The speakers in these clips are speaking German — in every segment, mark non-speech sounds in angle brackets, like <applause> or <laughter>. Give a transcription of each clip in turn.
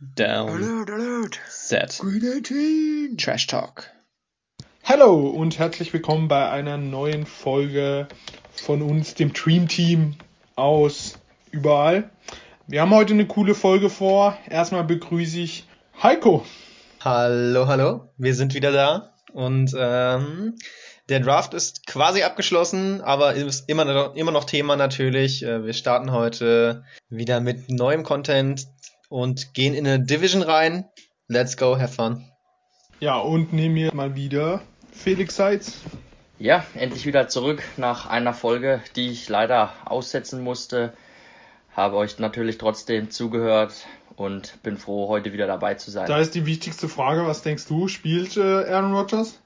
Down. Alert, alert. Set. Green 18. Trash Talk. Hallo und herzlich willkommen bei einer neuen Folge von uns, dem Dream Team aus überall. Wir haben heute eine coole Folge vor. Erstmal begrüße ich Heiko. Hallo, hallo. Wir sind wieder da und ähm, der Draft ist quasi abgeschlossen, aber ist immer noch, immer noch Thema natürlich. Äh, Wir starten heute wieder mit neuem Content und gehen in eine Division rein. Let's go, have fun. Ja, und nehmen wir mal wieder Felix Seitz. Ja, endlich wieder zurück nach einer Folge, die ich leider aussetzen musste. Habe euch natürlich trotzdem zugehört und bin froh, heute wieder dabei zu sein. Da ist die wichtigste Frage, was denkst du? Spielt äh, Aaron Rodgers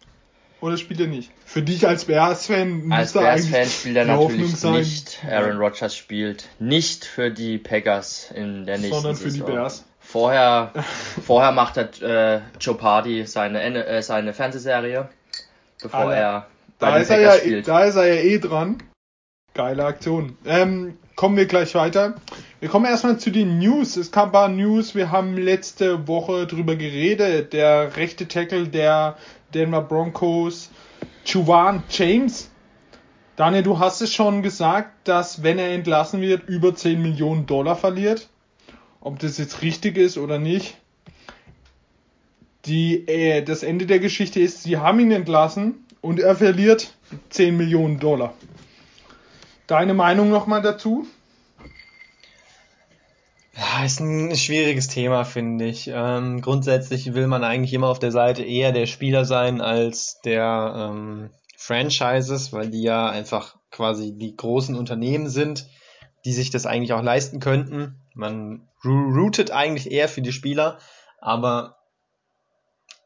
oder spielt er nicht? Für dich als Bears-Fan Als Bears-Fan spielt er die natürlich sein, nicht. Aaron Rodgers spielt nicht für die Packers in der nächsten sondern für die Saison. Bears. Vorher, <laughs> vorher macht er äh, Joe Party seine, äh, seine Fernsehserie, bevor Alter. er bei Da den ist, er ja, spielt. da ist er ja eh dran. Geile Aktion. Ähm, kommen wir gleich weiter. Wir kommen erstmal zu den News. Es kam ein paar News. Wir haben letzte Woche drüber geredet. Der rechte Tackle der Denver Broncos, Juwan James. Daniel, du hast es schon gesagt, dass wenn er entlassen wird, über 10 Millionen Dollar verliert. Ob das jetzt richtig ist oder nicht. Die, äh, das Ende der Geschichte ist, sie haben ihn entlassen und er verliert 10 Millionen Dollar. Deine Meinung nochmal dazu? Ja, ist ein schwieriges Thema, finde ich. Ähm, grundsätzlich will man eigentlich immer auf der Seite eher der Spieler sein als der ähm, Franchises, weil die ja einfach quasi die großen Unternehmen sind, die sich das eigentlich auch leisten könnten. Man rootet eigentlich eher für die Spieler, aber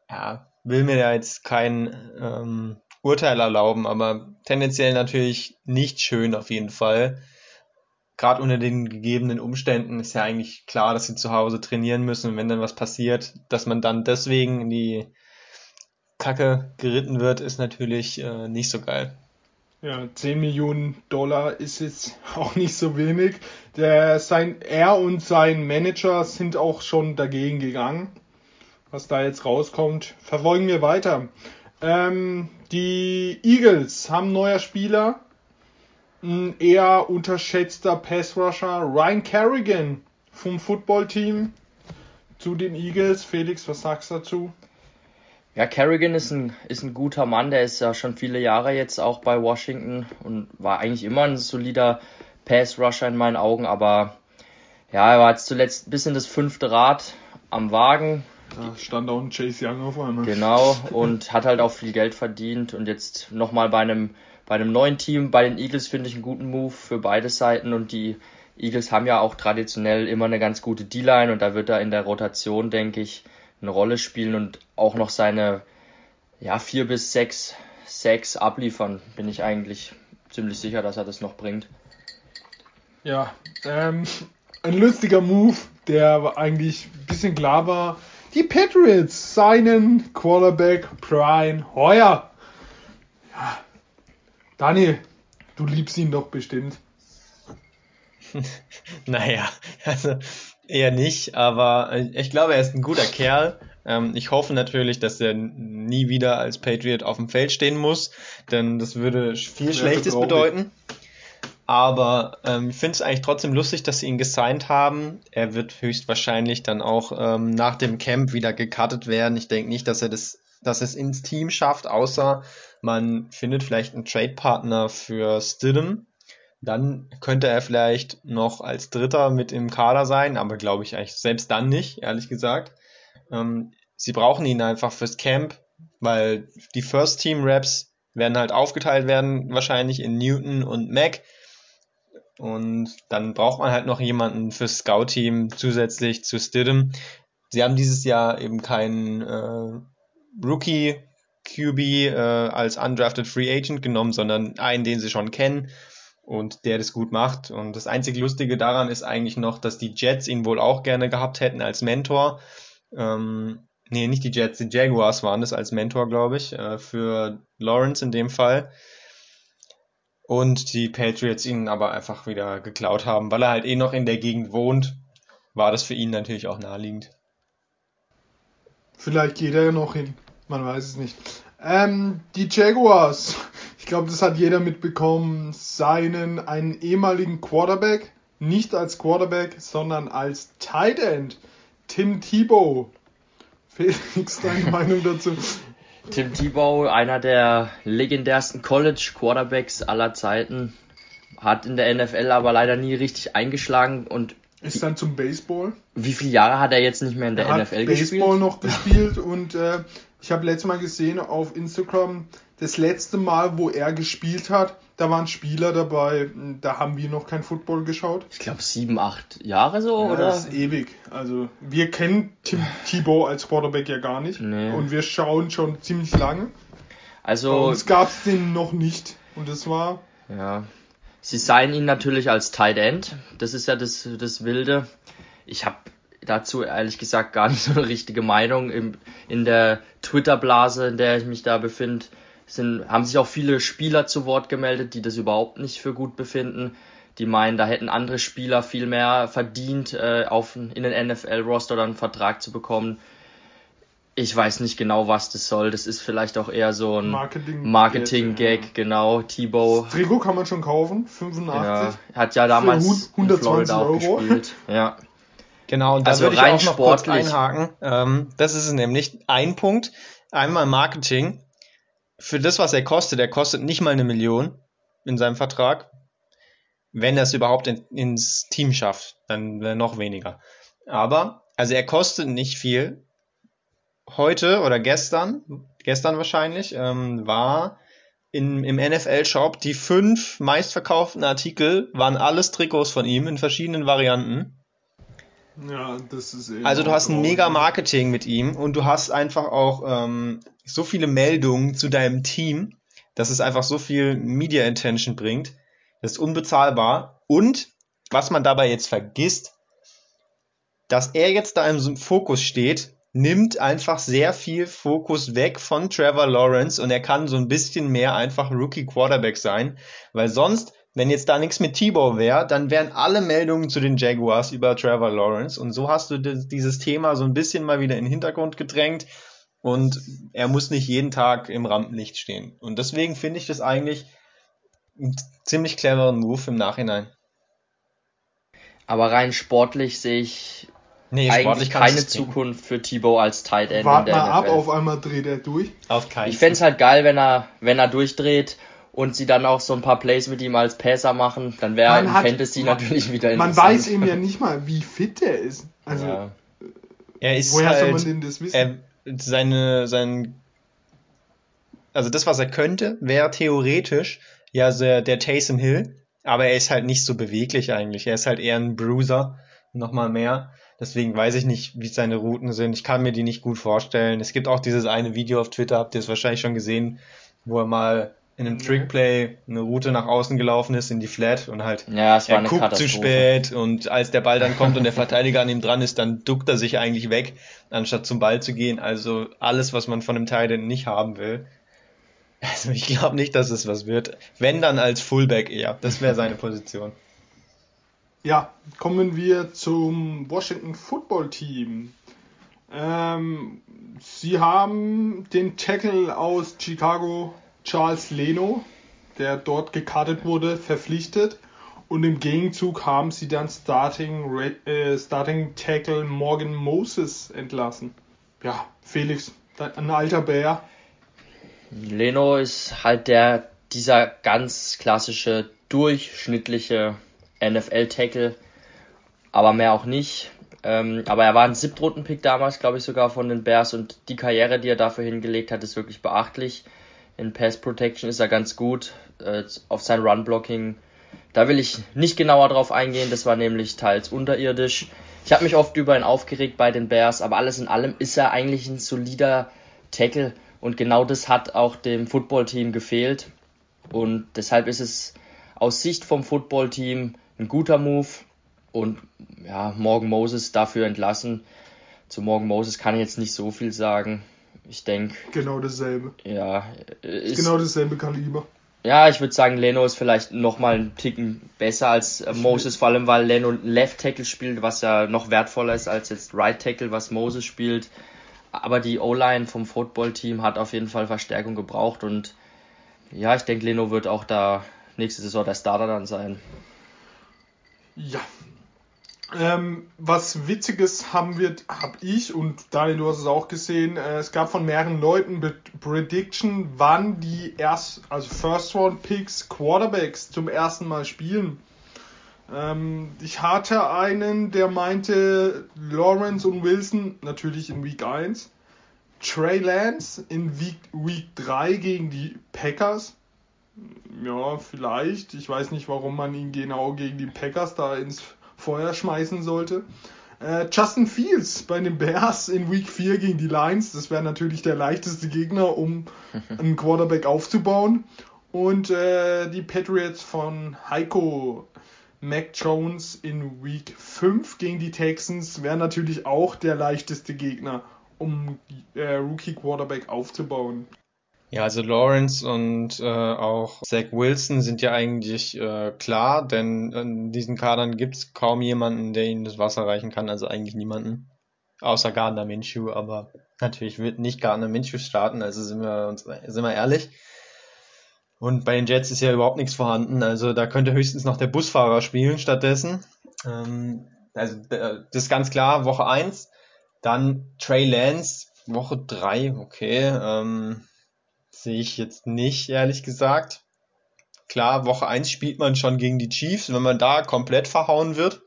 ja, will mir da jetzt kein ähm, Urteil erlauben, aber tendenziell natürlich nicht schön auf jeden Fall gerade unter den gegebenen Umständen ist ja eigentlich klar, dass sie zu Hause trainieren müssen und wenn dann was passiert, dass man dann deswegen in die Kacke geritten wird, ist natürlich äh, nicht so geil. Ja, 10 Millionen Dollar ist jetzt <laughs> auch nicht so wenig. Der, sein, er und sein Manager sind auch schon dagegen gegangen. Was da jetzt rauskommt, verfolgen wir weiter. Ähm, die Eagles haben neuer Spieler. Ein eher unterschätzter Pass-Rusher. Ryan Kerrigan vom Footballteam zu den Eagles. Felix, was sagst du dazu? Ja, Kerrigan ist ein, ist ein guter Mann, der ist ja schon viele Jahre jetzt auch bei Washington und war eigentlich immer ein solider Pass-Rusher in meinen Augen, aber ja, er war jetzt zuletzt ein bisschen das fünfte Rad am Wagen, Da stand auch ein Chase Young auf einmal. genau, und hat halt auch viel Geld verdient und jetzt nochmal bei einem, bei einem neuen Team, bei den Eagles finde ich einen guten Move für beide Seiten und die Eagles haben ja auch traditionell immer eine ganz gute D-Line und da wird er in der Rotation, denke ich, eine Rolle spielen und auch noch seine ja, vier bis sechs Sacks abliefern, bin ich eigentlich ziemlich sicher, dass er das noch bringt. Ja, ähm, ein lustiger Move, der eigentlich ein bisschen klar war. Die Patriots seinen Quarterback Brian Hoyer. Ja, Daniel, du liebst ihn doch bestimmt. <laughs> Naja, also eher nicht, aber äh, ich glaube, er ist ein guter Kerl. Ähm, ich hoffe natürlich, dass er nie wieder als Patriot auf dem Feld stehen muss, denn das würde viel Wäre Schlechtes bedeuten. Aber ähm, ich finde es eigentlich trotzdem lustig, dass sie ihn gesigned haben. Er wird höchstwahrscheinlich dann auch ähm, nach dem Camp wieder gecuttet werden. Ich denke nicht, dass er das, dass es ins Team schafft, außer man findet vielleicht einen Trade-Partner für Stidham. Dann könnte er vielleicht noch als Dritter mit im Kader sein, aber glaube ich eigentlich selbst dann nicht, ehrlich gesagt. Ähm, sie brauchen ihn einfach fürs Camp, weil die First Team Raps werden halt aufgeteilt werden, wahrscheinlich in Newton und Mac. Und dann braucht man halt noch jemanden fürs Scout-Team zusätzlich zu Stidham. Sie haben dieses Jahr eben keinen äh, Rookie QB äh, als undrafted Free Agent genommen, sondern einen, den sie schon kennen und der das gut macht. Und das einzig Lustige daran ist eigentlich noch, dass die Jets ihn wohl auch gerne gehabt hätten als Mentor. Ähm, nee, nicht die Jets, die Jaguars waren das als Mentor, glaube ich, äh, für Lawrence in dem Fall. Und die Patriots ihn aber einfach wieder geklaut haben, weil er halt eh noch in der Gegend wohnt, war das für ihn natürlich auch naheliegend. Vielleicht geht er ja noch hin. Man weiß es nicht. Ähm, die Jaguars. Ich glaube, das hat jeder mitbekommen. Seinen einen ehemaligen Quarterback, nicht als Quarterback, sondern als Tight End, Tim Tebow. Felix, deine <laughs> Meinung dazu? Tim Tebow, einer der legendärsten College Quarterbacks aller Zeiten, hat in der NFL aber leider nie richtig eingeschlagen und ist dann zum Baseball. Wie viele Jahre hat er jetzt nicht mehr in der er NFL hat Baseball noch gespielt und äh, ich habe letztes Mal gesehen auf Instagram, das letzte Mal, wo er gespielt hat, da waren Spieler dabei, da haben wir noch kein Football geschaut. Ich glaube sieben, acht Jahre so, ja, oder? Das ist ewig. Also wir kennen Tim Tebow als Quarterback ja gar nicht. Nee. Und wir schauen schon ziemlich lange. Also. Bei uns gab es den noch nicht. Und das war. Ja. Sie seien ihn natürlich als Tight End. Das ist ja das, das Wilde. Ich habe dazu ehrlich gesagt gar nicht <laughs> so eine richtige Meinung. Im, in der Twitter-Blase, in der ich mich da befinde, sind, haben sich auch viele Spieler zu Wort gemeldet, die das überhaupt nicht für gut befinden. Die meinen, da hätten andere Spieler viel mehr verdient, äh, auf, in den NFL-Roster oder einen Vertrag zu bekommen. Ich weiß nicht genau, was das soll. Das ist vielleicht auch eher so ein Marketing-Gag, Marketing ja. genau. Tebow. Das Trikot kann man schon kaufen, 85. Ja, hat ja damals 120 in Florida auch Euro. gespielt. Ja. Genau, und da also würde ich auch noch sportlich. kurz einhaken. Ähm, das ist es nämlich. Ein Punkt, einmal Marketing. Für das, was er kostet, er kostet nicht mal eine Million in seinem Vertrag. Wenn er es überhaupt in, ins Team schafft, dann noch weniger. Aber, also er kostet nicht viel. Heute oder gestern, gestern wahrscheinlich, ähm, war in, im NFL-Shop die fünf meistverkauften Artikel waren alles Trikots von ihm in verschiedenen Varianten. Ja, das ist eben Also du hast ein mega Marketing mit ihm und du hast einfach auch ähm, so viele Meldungen zu deinem Team, dass es einfach so viel Media Intention bringt. Das ist unbezahlbar. Und was man dabei jetzt vergisst, dass er jetzt da im Fokus steht, nimmt einfach sehr viel Fokus weg von Trevor Lawrence und er kann so ein bisschen mehr einfach Rookie Quarterback sein, weil sonst, wenn jetzt da nichts mit Tebow wäre, dann wären alle Meldungen zu den Jaguars über Trevor Lawrence und so hast du dieses Thema so ein bisschen mal wieder in den Hintergrund gedrängt und er muss nicht jeden Tag im Rampenlicht stehen. Und deswegen finde ich das eigentlich einen ziemlich cleveren Move im Nachhinein. Aber rein sportlich sehe ich Nee, eigentlich keine. Zukunft für Tebow als Tight End Wart in der mal ab, NFL. auf einmal dreht er durch. Auf keinen Ich fänd's halt geil, wenn er, wenn er durchdreht und sie dann auch so ein paar Plays mit ihm als Passer machen, dann wäre Man hat- Fantasy man- natürlich wieder Man interessant. weiß eben ja nicht mal, wie fit er ist. Also, ja. Er ist woher soll halt, man denn das wissen? er, seine, sein, also das, was er könnte, wäre theoretisch ja der, der Taysom Hill, aber er ist halt nicht so beweglich eigentlich. Er ist halt eher ein Bruiser, nochmal mehr. Deswegen weiß ich nicht, wie seine Routen sind. Ich kann mir die nicht gut vorstellen. Es gibt auch dieses eine Video auf Twitter, habt ihr es wahrscheinlich schon gesehen, wo er mal in einem Nee. Trickplay eine Route nach außen gelaufen ist in die Flat und halt ja, es war er eine guckt zu spät und als der Ball dann kommt und der Verteidiger an ihm dran ist, dann duckt er sich eigentlich weg, anstatt zum Ball zu gehen. Also alles, was man von einem Titan nicht haben will. Also ich glaube nicht, dass es was wird. Wenn dann als Fullback eher. Das wäre seine Position. Ja, kommen wir zum Washington Football Team. Ähm, sie haben den Tackle aus Chicago, Charles Leno, der dort gekartet wurde, verpflichtet. Und im Gegenzug haben sie dann Starting, äh, Starting Tackle Morgan Moses entlassen. Ja, Felix, ein alter Bär. Leno ist halt der, dieser ganz klassische, durchschnittliche NFL-Tackle, aber mehr auch nicht. Ähm, aber er war ein Siebtrunden-Pick damals, glaube ich, sogar von den Bears und die Karriere, die er dafür hingelegt hat, ist wirklich beachtlich. In Pass Protection ist er ganz gut, äh, auf sein Run-Blocking. Da will ich nicht genauer drauf eingehen, das war nämlich teils unterirdisch. Ich habe mich oft über ihn aufgeregt bei den Bears, aber alles in allem ist er eigentlich ein solider Tackle und genau das hat auch dem Footballteam gefehlt. Und deshalb ist es aus Sicht vom Footballteam ein guter Move. Und ja, Morgan Moses dafür entlassen. Zu Morgan Moses kann ich jetzt nicht so viel sagen. Ich denke, Genau dasselbe. ja, ist, Genau dasselbe Kaliber. ja, ich würde sagen, Leno ist vielleicht nochmal einen Ticken besser als äh, Moses, vor allem weil Leno Left Tackle spielt, was ja noch wertvoller ist als jetzt Right Tackle, was Moses spielt. aber die O-Line vom Football-Team hat auf jeden Fall Verstärkung gebraucht und ja, ich denke, Leno wird auch da nächste Saison der Starter dann sein. Ja. Ähm, was Witziges haben wir, habe ich und Daniel, du hast es auch gesehen, äh, es gab von mehreren Leuten Be Prediction, wann die erst, also First Round Picks Quarterbacks zum ersten Mal spielen. Ähm, ich hatte einen, der meinte Lawrence und Wilson natürlich in Week 1. Trey Lance in Week, Week 3 gegen die Packers. Ja, vielleicht. Ich weiß nicht, warum man ihn genau gegen die Packers da ins Feuer schmeißen sollte. Äh, Justin Fields bei den Bears in Week 4 gegen die Lions. Das wäre natürlich der leichteste Gegner, um <laughs> einen Quarterback aufzubauen. Und äh, die Patriots von Heiko Mac Jones in Week 5 gegen die Texans wäre natürlich auch der leichteste Gegner, um äh, Rookie Quarterback aufzubauen. Ja, also Lawrence und äh, auch Zach Wilson sind ja eigentlich äh, klar, denn in diesen Kadern gibt es kaum jemanden, der ihnen das Wasser reichen kann, also eigentlich niemanden. Außer Gardner Minshew, aber natürlich wird nicht Gardner Minshew starten, also sind wir uns sind wir ehrlich. Und bei den Jets ist ja überhaupt nichts vorhanden, also da könnte höchstens noch der Busfahrer spielen stattdessen. Ähm, also das ist ganz klar, Woche 1. Dann Trey Lance, Woche 3, okay. Ähm, sehe ich jetzt nicht, ehrlich gesagt. Klar, Woche 1 spielt man schon gegen die Chiefs, wenn man da komplett verhauen wird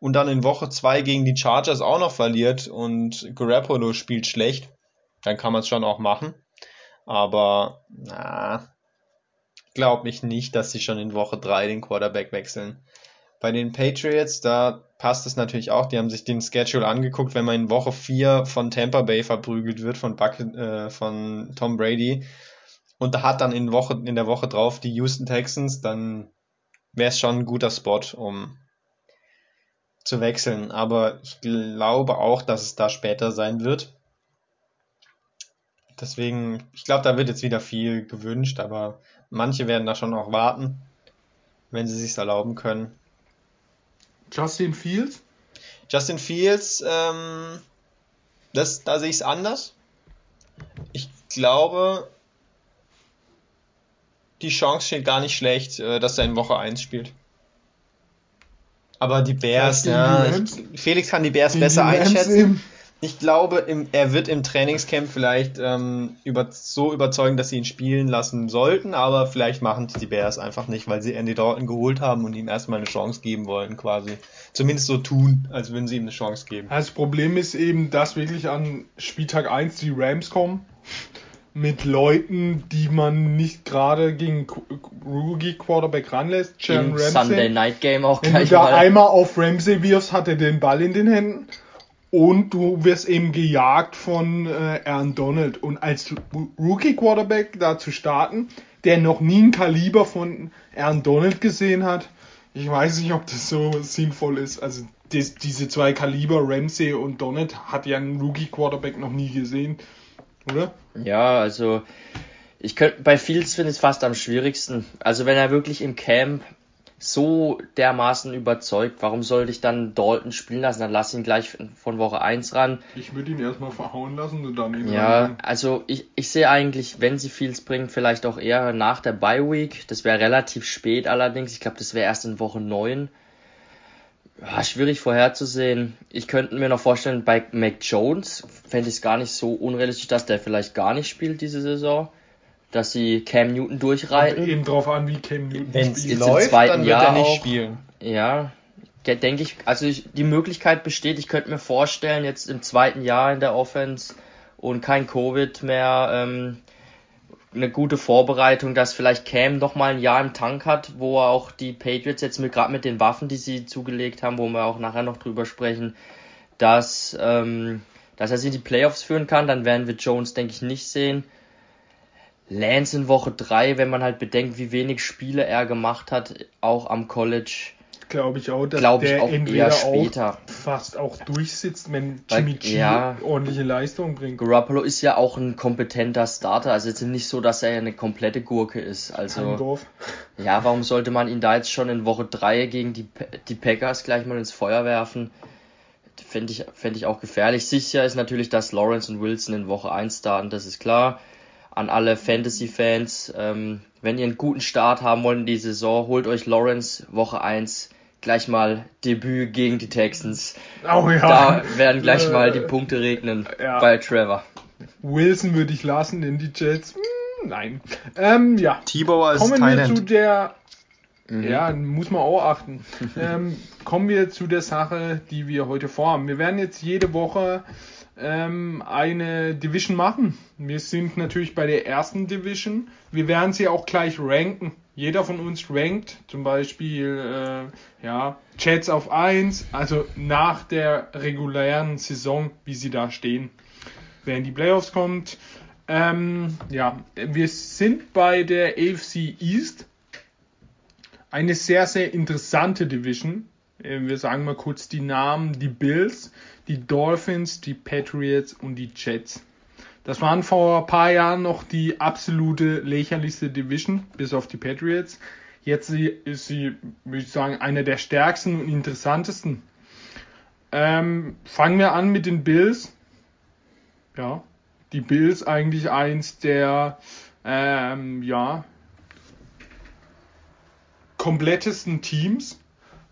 und dann in Woche 2 gegen die Chargers auch noch verliert und Garoppolo spielt schlecht, dann kann man es schon auch machen. Aber na, glaube ich nicht, dass sie schon in Woche 3 den Quarterback wechseln. Bei den Patriots, da passt es natürlich auch. Die haben sich den Schedule angeguckt, wenn man in Woche 4 von Tampa Bay verprügelt wird, von, Buck, äh, von Tom Brady. Und da hat dann in, Woche, in der Woche drauf die Houston Texans, dann wäre es schon ein guter Spot, um zu wechseln. Aber ich glaube auch, dass es da später sein wird. Deswegen, ich glaube, da wird jetzt wieder viel gewünscht, aber manche werden da schon auch warten, wenn sie sich erlauben können. Justin Fields? Justin Fields, ähm, das, da sehe ich es anders. Ich glaube, die Chance steht gar nicht schlecht, äh, dass er in Woche 1 spielt. Aber die Bears, ja, Felix kann die Bears besser einschätzen. Ich glaube, im, er wird im Trainingscamp vielleicht ähm, über, so überzeugen, dass sie ihn spielen lassen sollten, aber vielleicht machen die Bears einfach nicht, weil sie Andy Dalton geholt haben und ihm erstmal eine Chance geben wollen, quasi. Zumindest so tun, als würden sie ihm eine Chance geben. Das Problem ist eben, dass wirklich an Spieltag 1 die Rams kommen <laughs> mit Leuten, die man nicht gerade gegen Rookie Quarterback ranlässt. Jalen Ramsey. Sunday Night Game auch Wenn du da einmal auf Ramsey wirfst, hat er den Ball in den Händen und du wirst eben gejagt von äh, Aaron Donald. Und als Rookie Quarterback da zu starten, der noch nie ein Kaliber von Aaron Donald gesehen hat, ich weiß nicht, ob das so sinnvoll ist. Also das, diese zwei Kaliber, Ramsey und Donald, hat ja ein Rookie Quarterback noch nie gesehen, oder? Ja, also ich könnte bei Fields finde ich es fast am schwierigsten. Also wenn er wirklich im Camp so dermaßen überzeugt, warum sollte ich dann Dalton spielen lassen? Dann lass ihn gleich von Woche 1 ran. Ich würde ihn erstmal verhauen lassen und dann ihn Ja, ran. also ich, ich sehe eigentlich, wenn sie Fields bringen, vielleicht auch eher nach der Bye Week. Das wäre relativ spät allerdings. Ich glaube, das wäre erst in Woche 9. Ja, schwierig vorherzusehen. Ich könnte mir noch vorstellen, bei Mac Jones fände ich es gar nicht so unrealistisch, dass der vielleicht gar nicht spielt diese Saison dass sie Cam Newton durchreiten. Kommt eben drauf an, wie Cam Newton Wenn es läuft, dann wird Jahr er nicht auch, spielen. Ja, denke ich, also ich, die Möglichkeit besteht, ich könnte mir vorstellen, jetzt im zweiten Jahr in der Offense und kein Covid mehr, ähm, eine gute Vorbereitung, dass vielleicht Cam noch mal ein Jahr im Tank hat, wo er auch die Patriots jetzt mit gerade mit den Waffen, die sie zugelegt haben, wo wir auch nachher noch drüber sprechen, dass ähm, dass er sie in die Playoffs führen kann, dann werden wir Jones denke ich nicht sehen. Lance in Woche 3, wenn man halt bedenkt, wie wenig Spiele er gemacht hat, auch am College. Glaube ich auch, dass glaub der auch eher später auch fast auch durchsitzt, wenn Jimmy G ja, ordentliche Leistung bringt. Garoppolo ist ja auch ein kompetenter Starter, also jetzt nicht so, dass er eine komplette Gurke ist. Also ja, warum sollte man ihn da jetzt schon in Woche 3 gegen die, die Packers gleich mal ins Feuer werfen? fände ich, fänd ich auch gefährlich. Sicher ist natürlich, dass Lawrence und Wilson in Woche 1 starten, das ist klar. An alle Fantasy-Fans, ähm, wenn ihr einen guten Start haben wollt in die Saison, holt euch Lawrence Woche 1 gleich mal Debüt gegen die Texans. Oh ja. Da werden gleich mal die Punkte regnen <laughs> ja. bei Trevor. Wilson würde ich lassen in die Jets. Hm, nein. Ähm, ja. Tebow als Kommen Thailand. wir zu der Mhm. Ja, muss man auch achten. <laughs> ähm, kommen wir zu der Sache, die wir heute vorhaben. Wir werden jetzt jede Woche ähm, eine Division machen. Wir sind natürlich bei der ersten Division. Wir werden sie auch gleich ranken. Jeder von uns rankt zum Beispiel äh, ja, Chats auf 1, also nach der regulären Saison, wie sie da stehen. In die Playoffs kommt. Ähm, ja, wir sind bei der AFC East eine sehr, sehr interessante Division. Äh, wir sagen mal kurz die Namen, die Bills, die Dolphins, die Patriots und die Jets. Das waren vor ein paar Jahren noch die absolute lächerlichste Division, bis auf die Patriots. Jetzt ist sie, würde ich sagen, eine der stärksten und interessantesten. Ähm, fangen wir an mit den Bills. Ja, die Bills eigentlich eins der, ähm, ja, komplettesten Teams,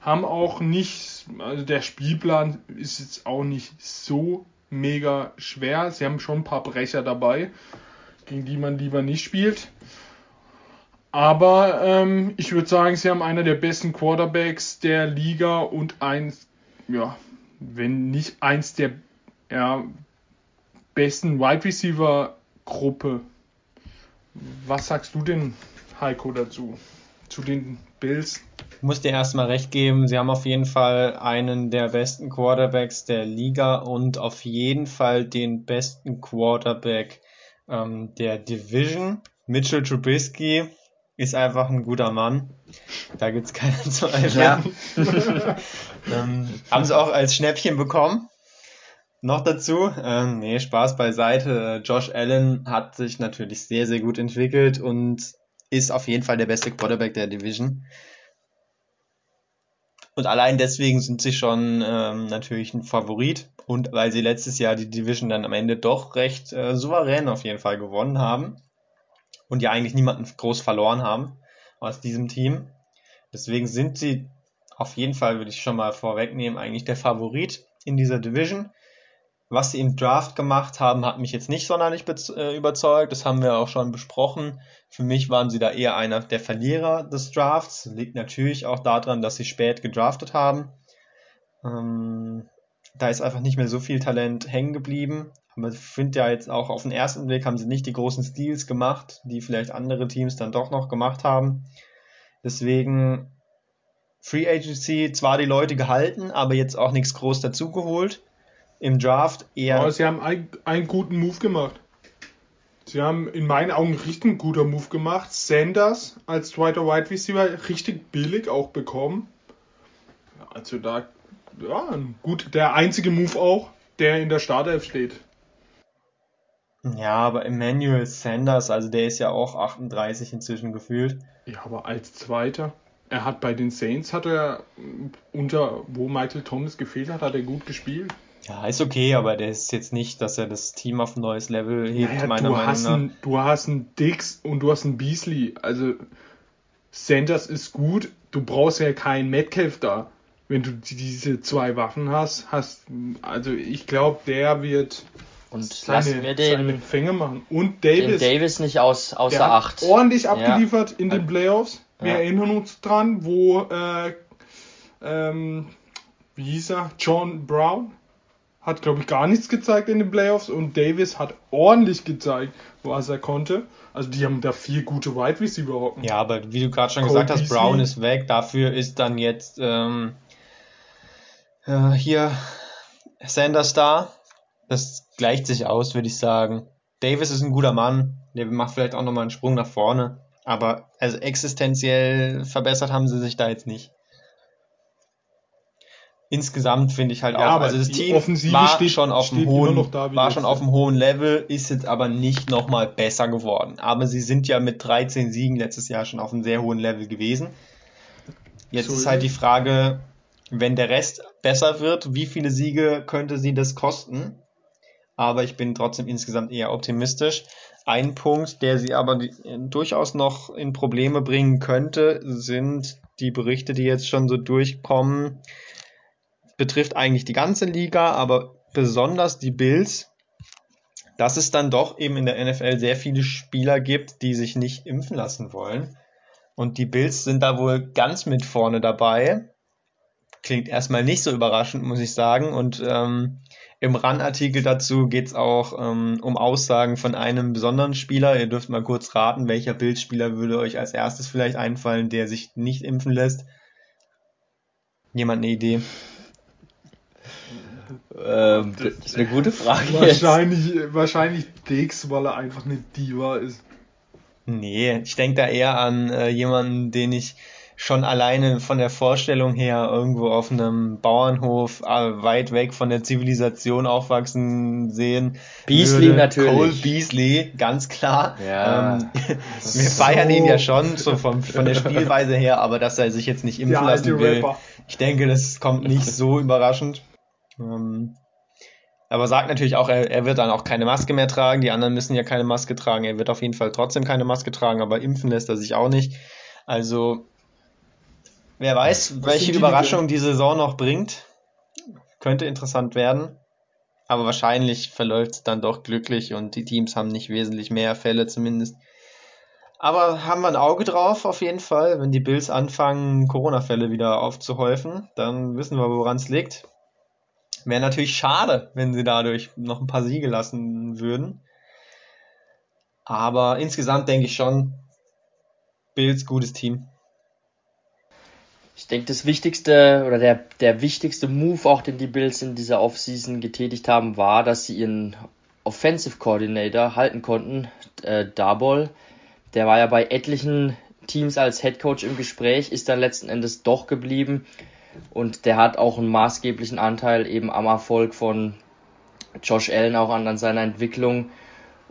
haben auch nicht, also der Spielplan ist jetzt auch nicht so mega schwer. Sie haben schon ein paar Brecher dabei, gegen die man lieber nicht spielt. Aber ähm, ich würde sagen, sie haben einer der besten Quarterbacks der Liga und eins, ja, wenn nicht eins der ja, besten Wide Receiver Gruppe. Was sagst du denn, Heiko, dazu? Zu den Bills. Ich muss dir erstmal recht geben, sie haben auf jeden Fall einen der besten Quarterbacks der Liga und auf jeden Fall den besten Quarterback ähm, der Division. Mitchell Trubisky ist einfach ein guter Mann. Da gibt es keinen <laughs> Zweifel. Ja. <laughs> ähm, haben sie auch als Schnäppchen bekommen. Noch dazu, ähm, nee, Spaß beiseite. Josh Allen hat sich natürlich sehr, sehr gut entwickelt und ist auf jeden Fall der beste Quarterback der Division. Und allein deswegen sind sie schon ähm, natürlich ein Favorit. Und weil sie letztes Jahr die Division dann am Ende doch recht äh, souverän auf jeden Fall gewonnen haben. Und ja eigentlich niemanden groß verloren haben aus diesem Team. Deswegen sind sie auf jeden Fall, würde ich schon mal vorwegnehmen, eigentlich der Favorit in dieser Division. Was sie im Draft gemacht haben, hat mich jetzt nicht sonderlich äh, überzeugt. Das haben wir auch schon besprochen. Für mich waren sie da eher einer der Verlierer des Drafts. Liegt natürlich auch daran, dass sie spät gedraftet haben. Ähm, da ist einfach nicht mehr so viel Talent hängen geblieben. Aber ich finde ja jetzt auch auf den ersten Blick haben sie nicht die großen Steals gemacht, die vielleicht andere Teams dann doch noch gemacht haben. Deswegen Free Agency zwar die Leute gehalten, aber jetzt auch nichts groß dazugeholt im Draft eher. Aber sie haben ein, einen guten Move gemacht. Sie haben in meinen Augen richtig ein guter Move gemacht. Sanders als zweiter Wide Receiver richtig billig auch bekommen. Also da, ja, gut, der einzige Move auch, der in der Startelf steht. Ja, aber Emmanuel Sanders, also der ist ja auch 38 inzwischen gefühlt. Ja, aber als Zweiter. Er hat bei den Saints, hat er unter, wo Michael Thomas gefehlt hat, hat er gut gespielt. Ja, ist okay, aber der ist jetzt nicht, dass er das Team auf ein neues Level hebt, naja, meiner du Meinung hast nach. Einen, du hast einen Dix und du hast einen Beasley. Also Sanders ist gut, du brauchst ja keinen Metcalf da. Wenn du diese zwei Waffen hast, hast also ich glaube, der wird und seine, wir den, Fänge machen. Und Davis. Davis nicht aus, außer der Acht. ordentlich abgeliefert ja. in den Playoffs. Wir ja. erinnern uns dran, wo äh, ähm, wie hieß er? John Brown hat, glaube ich, gar nichts gezeigt in den Playoffs und Davis hat ordentlich gezeigt, was er konnte. Also die haben da vier gute Wide Receiver hocken. Ja, aber wie du gerade schon Cole gesagt hast, Beasley. Brown ist weg. Dafür ist dann jetzt ähm, äh, hier Sanders da. Das gleicht sich aus, würde ich sagen. Davis ist ein guter Mann. Der macht vielleicht auch nochmal einen Sprung nach vorne. Aber also existenziell verbessert haben sie sich da jetzt nicht insgesamt finde ich halt ja, auch, also das Team war steht, schon auf dem hohen, da, war schon auf dem hohen Level, ist jetzt aber nicht nochmal besser geworden. Aber sie sind ja mit 13 Siegen letztes Jahr schon auf einem sehr hohen Level gewesen. Jetzt so ist halt die Frage, wenn der Rest besser wird, wie viele Siege könnte sie das kosten? Aber ich bin trotzdem insgesamt eher optimistisch. Ein Punkt, der sie aber durchaus noch in Probleme bringen könnte, sind die Berichte, die jetzt schon so durchkommen. Betrifft eigentlich die ganze Liga, aber besonders die Bills, dass es dann doch eben in der NFL sehr viele Spieler gibt, die sich nicht impfen lassen wollen. Und die Bills sind da wohl ganz mit vorne dabei. Klingt erstmal nicht so überraschend, muss ich sagen. Und ähm, im RAN-Artikel dazu geht es auch ähm, um Aussagen von einem besonderen Spieler. Ihr dürft mal kurz raten, welcher Bildspieler würde euch als erstes vielleicht einfallen, der sich nicht impfen lässt. Jemand eine Idee? Ähm, das ist eine gute Frage. Wahrscheinlich, jetzt. wahrscheinlich Dix, weil er einfach eine Diva ist. Nee, ich denke da eher an äh, jemanden, den ich schon alleine von der Vorstellung her irgendwo auf einem Bauernhof äh, weit weg von der Zivilisation aufwachsen sehen. Beasley würde. natürlich. Cole Beasley, ganz klar. Ja. Ähm, <laughs> wir feiern ihn ja schon so vom, von der <laughs> Spielweise her, aber dass er sich jetzt nicht impfen lassen will, Rapper. ich denke, das kommt nicht so überraschend. Ähm, aber sagt natürlich auch, er, er wird dann auch keine Maske mehr tragen. Die anderen müssen ja keine Maske tragen. Er wird auf jeden Fall trotzdem keine Maske tragen, aber impfen lässt er sich auch nicht. Also, wer weiß, Was welche die Überraschung die Saison noch bringt. Könnte interessant werden. Aber wahrscheinlich verläuft es dann doch glücklich und die Teams haben nicht wesentlich mehr Fälle zumindest. Aber haben wir ein Auge drauf auf jeden Fall. Wenn die Bills anfangen, Corona-Fälle wieder aufzuhäufen, dann wissen wir, woran es liegt. Wäre natürlich schade, wenn sie dadurch noch ein paar Siege lassen würden. Aber insgesamt denke ich schon, Bills gutes Team. Ich denke, das wichtigste oder der, der wichtigste Move, auch den die Bills in dieser Offseason getätigt haben, war, dass sie ihren Offensive Coordinator halten konnten, äh, Darbol. Der war ja bei etlichen Teams als Head Coach im Gespräch, ist dann letzten Endes doch geblieben und der hat auch einen maßgeblichen Anteil eben am Erfolg von Josh Allen auch an, an seiner Entwicklung.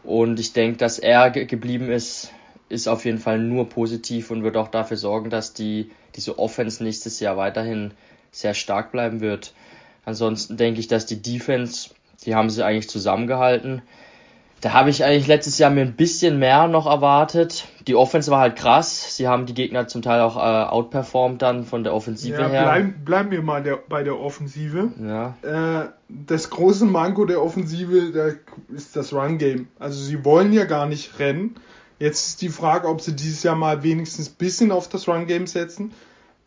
Und ich denke, dass er ge geblieben ist, ist auf jeden Fall nur positiv und wird auch dafür sorgen, dass die, diese Offense nächstes Jahr weiterhin sehr stark bleiben wird. Ansonsten denke ich, dass die Defense, die haben sie eigentlich zusammengehalten. Da habe ich eigentlich letztes Jahr mir ein bisschen mehr noch erwartet. Die Offense war halt krass. Sie haben die Gegner zum Teil auch äh, outperformed dann von der Offensive ja, her. Bleiben, bleiben wir mal der, bei der Offensive. Ja. Äh, das große Manko der Offensive der, ist das Run-Game. Also sie wollen ja gar nicht rennen. Jetzt ist die Frage, ob sie dieses Jahr mal wenigstens ein bisschen auf das Run-Game setzen.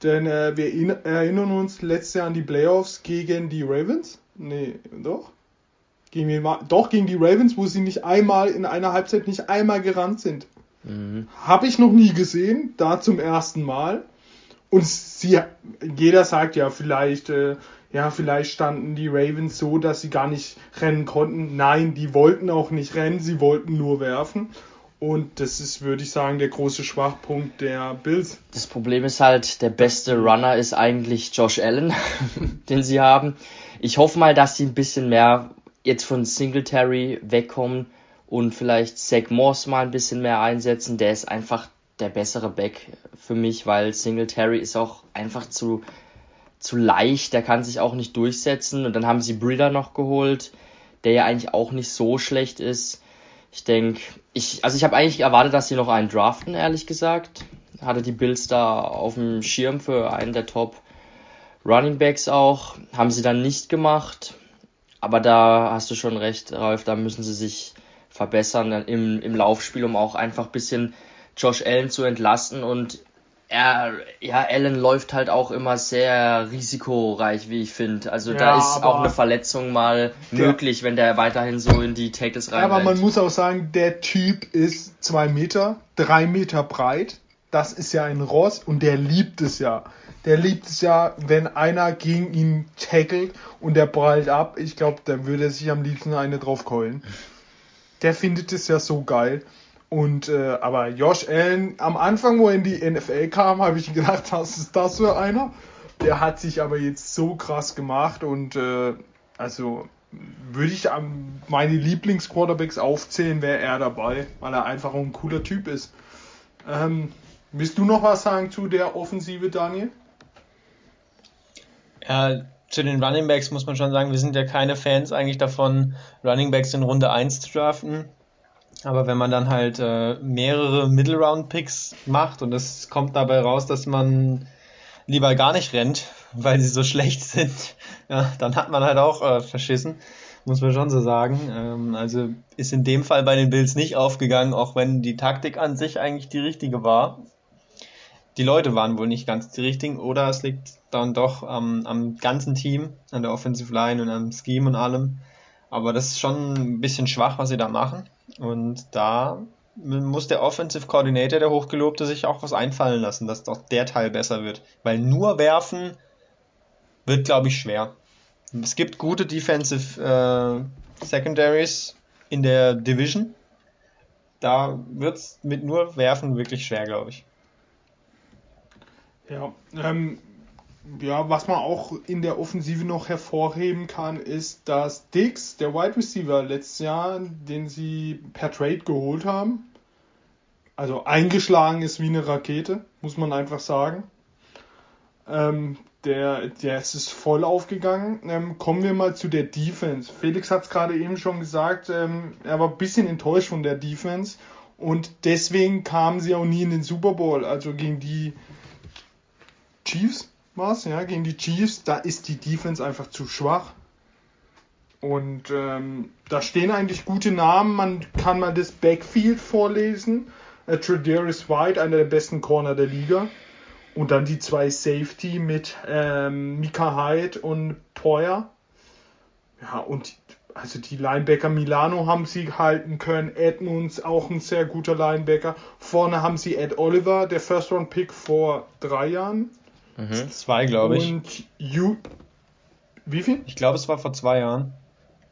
Denn äh, wir erinnern uns letztes Jahr an die Playoffs gegen die Ravens. Nee, doch? Gegen den, doch, gegen die Ravens, wo sie nicht einmal in einer Halbzeit nicht einmal gerannt sind. Mhm. Habe ich noch nie gesehen, da zum ersten Mal. Und sie, jeder sagt ja, vielleicht, äh, ja, vielleicht standen die Ravens so, dass sie gar nicht rennen konnten. Nein, die wollten auch nicht rennen, sie wollten nur werfen. Und das ist, würde ich sagen, der große Schwachpunkt der Bills. Das Problem ist halt, der beste Runner ist eigentlich Josh Allen, <laughs> den sie haben. Ich hoffe mal, dass sie ein bisschen mehr jetzt von Singletary wegkommen und vielleicht Zach Moss mal ein bisschen mehr einsetzen. Der ist einfach der bessere Back für mich, weil Singletary ist auch einfach zu, zu leicht. Der kann sich auch nicht durchsetzen. Und dann haben sie Breeder noch geholt, der ja eigentlich auch nicht so schlecht ist. Ich denke, ich, also ich habe eigentlich erwartet, dass sie noch einen draften, ehrlich gesagt. Hatte die Bills da auf dem Schirm für einen der Top Running Backs auch. Haben sie dann nicht gemacht. Aber da hast du schon recht, Ralf, da müssen sie sich verbessern im, im Laufspiel, um auch einfach ein bisschen Josh Allen zu entlasten und er, ja, Allen läuft halt auch immer sehr risikoreich, wie ich finde. Also ja, da ist auch eine Verletzung mal der, möglich, wenn der weiterhin so in die Tackles rein. Aber man muss auch sagen, der Typ ist zwei Meter, drei Meter breit. Das ist ja ein Ross und der liebt es ja der liebt es ja, wenn einer gegen ihn tackelt und der prallt ab. Ich glaube, da würde er sich am liebsten eine drauf keulen. Der findet es ja so geil. Und äh, aber Josh Allen, am Anfang, wo er in die NFL kam, habe ich gedacht, <laughs> was ist das für einer? Der hat sich aber jetzt so krass gemacht und äh, also würde ich meine Lieblingsquarterbacks aufzählen, wäre er dabei, weil er einfach ein cooler Typ ist. Ähm, willst du noch was sagen zu der Offensive, Daniel? Ja, zu den Running Backs muss man schon sagen, wir sind ja keine Fans eigentlich davon, Running Backs in Runde 1 zu draften. Aber wenn man dann halt äh, mehrere Middle Round Picks macht und es kommt dabei raus, dass man lieber gar nicht rennt, <laughs> weil sie so schlecht sind, <laughs> ja, dann hat man halt auch äh, verschissen, muss man schon so sagen. Ähm, also ist in dem Fall bei den Bills nicht aufgegangen, auch wenn die Taktik an sich eigentlich die richtige war. Die Leute waren wohl nicht ganz die richtigen oder es liegt dann doch ähm, am ganzen Team, an der Offensive Line und am Scheme und allem. Aber das ist schon ein bisschen schwach, was sie da machen. Und da muss der Offensive Coordinator, der Hochgelobte, sich auch was einfallen lassen, dass doch der Teil besser wird. Weil nur werfen wird, glaube ich, schwer. Es gibt gute Defensive äh, Secondaries in der Division. Da wird es mit nur Werfen wirklich schwer, glaube ich. Ja, ähm, ja, was man auch in der Offensive noch hervorheben kann, ist, dass Dix, der Wide Receiver letztes Jahr, den sie per Trade geholt haben, also eingeschlagen ist wie eine Rakete, muss man einfach sagen. Ähm, der, der ist es voll aufgegangen. Ähm, kommen wir mal zu der Defense. Felix hat es gerade eben schon gesagt, ähm, er war ein bisschen enttäuscht von der Defense und deswegen kamen sie auch nie in den Super Bowl, also gegen die Chiefs was, ja, gegen die Chiefs, da ist die Defense einfach zu schwach. Und ähm, da stehen eigentlich gute Namen. Man kann mal das Backfield vorlesen. Äh, Tredaris White, einer der besten Corner der Liga. Und dann die zwei Safety mit ähm, Mika Hyde und Poyer. Ja, und also die Linebacker Milano haben sie halten können. Edmunds, auch ein sehr guter Linebacker. Vorne haben sie Ed Oliver, der First Round Pick vor drei Jahren. Mhm. Zwei, glaube ich. Und you, wie viel? Ich glaube, es war vor zwei Jahren.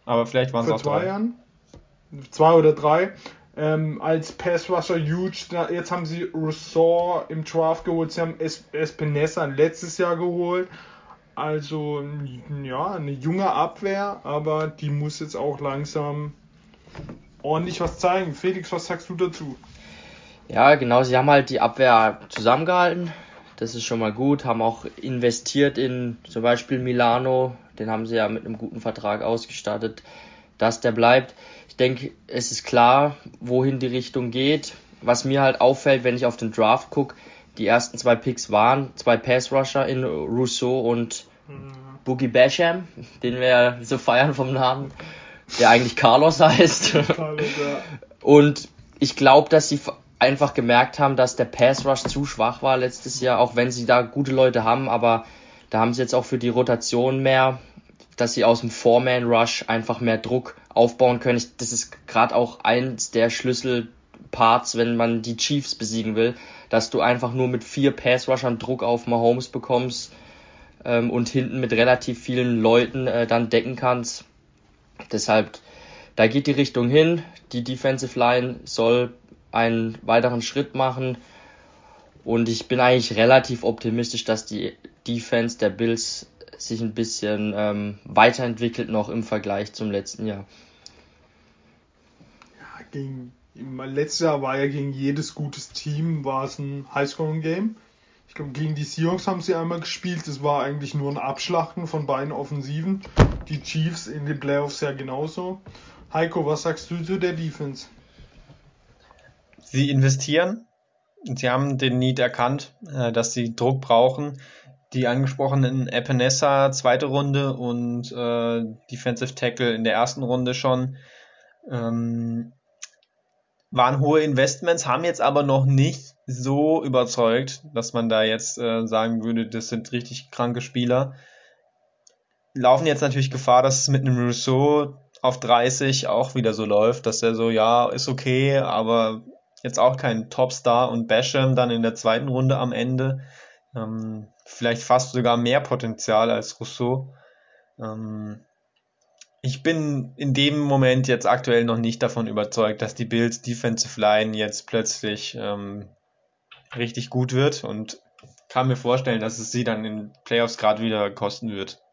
Aber vielleicht waren es auch zwei drei. Jahren. Zwei oder drei. Ähm, als Pass Rusher huge. Jetzt haben sie Rousseau im Draft geholt. Sie haben es Espinesa letztes Jahr geholt. Also, ja, eine junge Abwehr, aber die muss jetzt auch langsam ordentlich was zeigen. Felix, was sagst du dazu? Ja, genau, sie haben halt die Abwehr zusammengehalten. Das ist schon mal gut. Haben auch investiert in zum Beispiel Milano. Den haben sie ja mit einem guten Vertrag ausgestattet, dass der bleibt. Ich denke, es ist klar, wohin die Richtung geht. Was mir halt auffällt, wenn ich auf den Draft gucke, die ersten zwei Picks waren zwei Pass Rusher in Rousseau und mhm. Boogie Basham, den wir so feiern vom Namen, der eigentlich Carlos heißt. Carlos, ja. Und ich glaube, dass sie einfach gemerkt haben, dass der Pass Rush zu schwach war letztes Jahr, auch wenn sie da gute Leute haben, aber da haben sie jetzt auch für die Rotation mehr, dass sie aus dem Four-Man Rush einfach mehr Druck aufbauen können. Das ist gerade auch eins der Schlüsselparts, wenn man die Chiefs besiegen will, dass du einfach nur mit vier Pass Rushern Druck auf Mahomes bekommst ähm, und hinten mit relativ vielen Leuten äh, dann decken kannst. Deshalb, da geht die Richtung hin. Die Defensive Line soll einen weiteren Schritt machen. Und ich bin eigentlich relativ optimistisch, dass die Defense der Bills sich ein bisschen ähm, weiterentwickelt noch im Vergleich zum letzten Jahr. Ja, gegen, letztes Jahr war ja gegen jedes gutes Team war es ein Highscoring-Game. Ich glaube, gegen die Seahawks haben sie einmal gespielt. Das war eigentlich nur ein Abschlachten von beiden Offensiven. Die Chiefs in den Playoffs ja genauso. Heiko, was sagst du zu der Defense? Sie investieren. Sie haben den Need erkannt, äh, dass sie Druck brauchen. Die angesprochenen Epinesa zweite Runde und äh, Defensive Tackle in der ersten Runde schon ähm, waren hohe Investments, haben jetzt aber noch nicht so überzeugt, dass man da jetzt äh, sagen würde, das sind richtig kranke Spieler. Laufen jetzt natürlich Gefahr, dass es mit einem Rousseau auf 30 auch wieder so läuft, dass er so, ja, ist okay, aber jetzt auch kein Topstar und Basham dann in der zweiten Runde am Ende. Ähm, vielleicht fast sogar mehr Potenzial als Rousseau. Ähm, ich bin in dem Moment jetzt aktuell noch nicht davon überzeugt, dass die Bills Defensive Line jetzt plötzlich ähm, richtig gut wird und kann mir vorstellen, dass es sie dann in Playoffs gerade wieder kosten wird.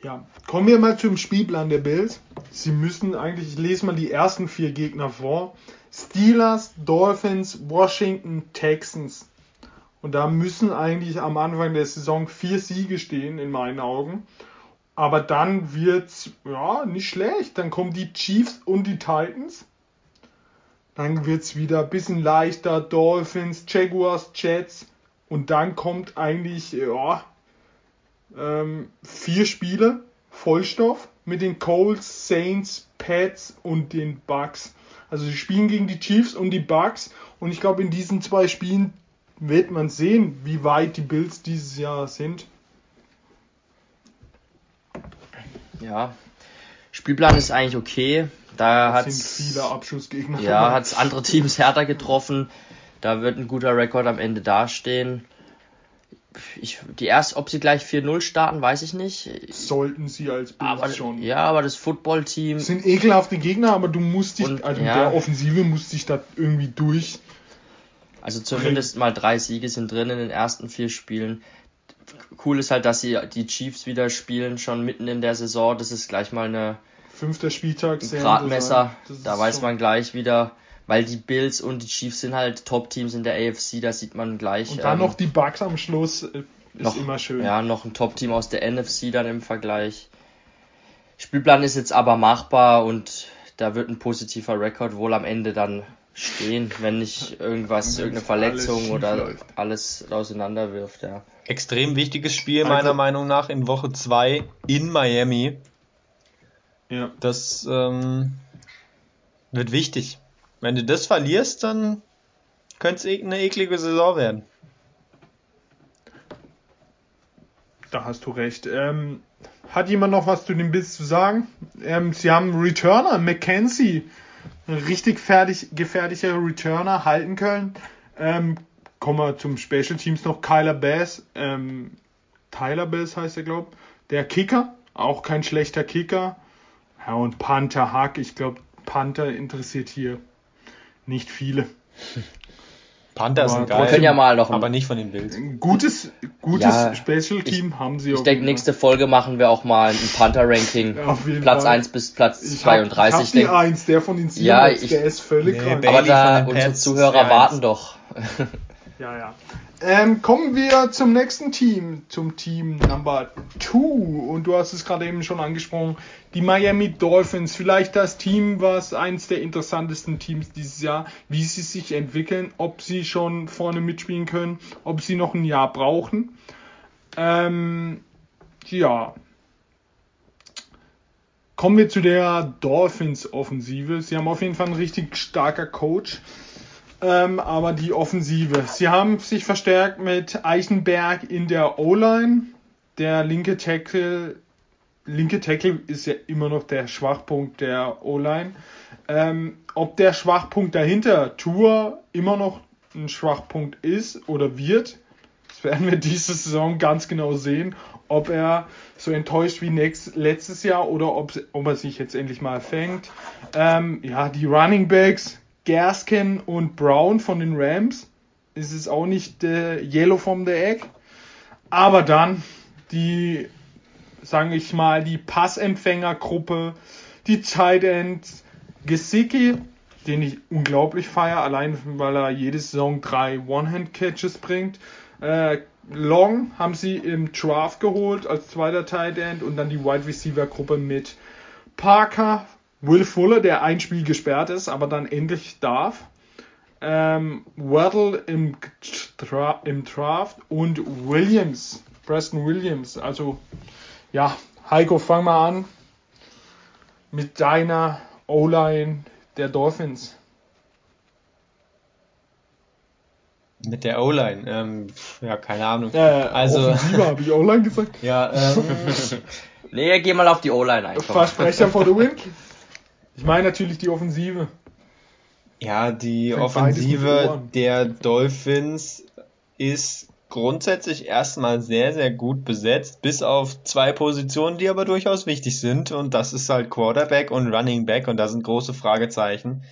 Ja, kommen wir mal zum Spielplan der Bills. Sie müssen eigentlich, ich lese mal die ersten vier Gegner vor. Steelers, Dolphins, Washington, Texans. Und da müssen eigentlich am Anfang der Saison vier Siege stehen, in meinen Augen. Aber dann wird's, ja, nicht schlecht. Dann kommen die Chiefs und die Titans. Dann wird's wieder ein bisschen leichter. Dolphins, Jaguars, Jets. Und dann kommt eigentlich, ja, ähm, vier Spiele, Vollstoff, mit den Colts, Saints, Pats und den Bucks. Also sie spielen gegen die Chiefs und die Bucks. Und ich glaube, in diesen zwei Spielen wird man sehen, wie weit die Bills dieses Jahr sind. Ja, Spielplan ist eigentlich okay. Da hat viele Abschussgegner. Ja, hat andere Teams härter getroffen. Da wird ein guter Rekord am Ende dastehen. Ich, die erst, ob sie gleich 4-0 starten, weiß ich nicht. Sollten sie als aber, schon. Ja, aber das Footballteam. Sind ekelhafte Gegner, aber du musst dich, und, also ja. der Offensive musst dich da irgendwie durch. Also zumindest mal drei Siege sind drin in den ersten vier Spielen. Cool ist halt, dass sie die Chiefs wieder spielen, schon mitten in der Saison. Das ist gleich mal eine fünfter Spieltag ein Gradmesser. Da weiß man gleich wieder, weil die Bills und die Chiefs sind halt Top-Teams in der AFC, da sieht man gleich. Und dann ähm, noch die Bugs am Schluss, äh, ist noch, immer schön. Ja, noch ein Top-Team aus der NFC dann im Vergleich. Spielplan ist jetzt aber machbar und da wird ein positiver Rekord wohl am Ende dann stehen, wenn nicht irgendwas, irgendeine Verletzung alles oder läuft. alles auseinander wirft, ja. Extrem wichtiges Spiel meiner also, Meinung nach in Woche 2 in Miami. Ja. Das ähm, wird wichtig. Wenn du das verlierst, dann könnte es eine eklige Saison werden. Da hast du recht. Ähm, hat jemand noch was zu dem Biss zu sagen? Ähm, sie haben Returner, Mackenzie, richtig fertig, gefährlicher Returner halten können. Ähm, kommen wir zum Special Teams noch. Kyler Bass, ähm, Tyler Bass heißt er, glaube Der Kicker, auch kein schlechter Kicker. Ja, und Panther Hack, ich glaube, Panther interessiert hier nicht viele. Panther sind geil. Wir können ja mal noch aber nicht von den Bills. Gutes, gutes ja, Special Team ich, haben sie Ich denke, nächste Folge machen wir auch mal ein Panther-Ranking. Platz Fall. 1 bis Platz ich 32. ich hab die 1, der von den Seahawks, ja, der ist völlig nee, krank. Aber da unsere Zuhörer warten doch. <laughs> Ja, ja. Ähm, kommen wir zum nächsten Team, zum Team Number 2. Und du hast es gerade eben schon angesprochen, die Miami Dolphins. Vielleicht das Team, was eins der interessantesten Teams dieses Jahr, wie sie sich entwickeln, ob sie schon vorne mitspielen können, ob sie noch ein Jahr brauchen. Ähm, ja. Kommen wir zu der Dolphins Offensive. Sie haben auf jeden Fall einen richtig starker Coach. Ähm, aber die Offensive. Sie haben sich verstärkt mit Eichenberg in der O-Line. Der linke Tackle, linke Tackle ist ja immer noch der Schwachpunkt der O-Line. Ähm, ob der Schwachpunkt dahinter Tour immer noch ein Schwachpunkt ist oder wird, das werden wir diese Saison ganz genau sehen, ob er so enttäuscht wie nächst, letztes Jahr oder ob, ob er sich jetzt endlich mal fängt. Ähm, ja, die Running Backs, Gaskin und Brown von den Rams. Ist es auch nicht äh, Yellow from the Egg. Aber dann die, sage ich mal, die Passempfängergruppe, die Tight Ends, Gesicki, den ich unglaublich feiere, allein weil er jede Saison drei One-Hand-Catches bringt. Äh, Long haben sie im Draft geholt als zweiter Tight End und dann die Wide Receiver Gruppe mit Parker, Will Fuller, der ein Spiel gesperrt ist, aber dann endlich darf. Ähm, Waddle im, Tra im Draft und Williams, Preston Williams. Also, ja, Heiko, fang mal an mit deiner O-Line der Dolphins. Mit der O-Line, ähm, ja, keine Ahnung. Äh, also, habe ich O-Line gesagt? <laughs> ja, ähm, <laughs> nee, geh mal auf die O-Line ein. Versprecher for the win. Ich meine natürlich die Offensive. Ja, die Offensive der Dolphins ist grundsätzlich erstmal sehr, sehr gut besetzt, bis auf zwei Positionen, die aber durchaus wichtig sind. Und das ist halt Quarterback und Running Back. Und da sind große Fragezeichen.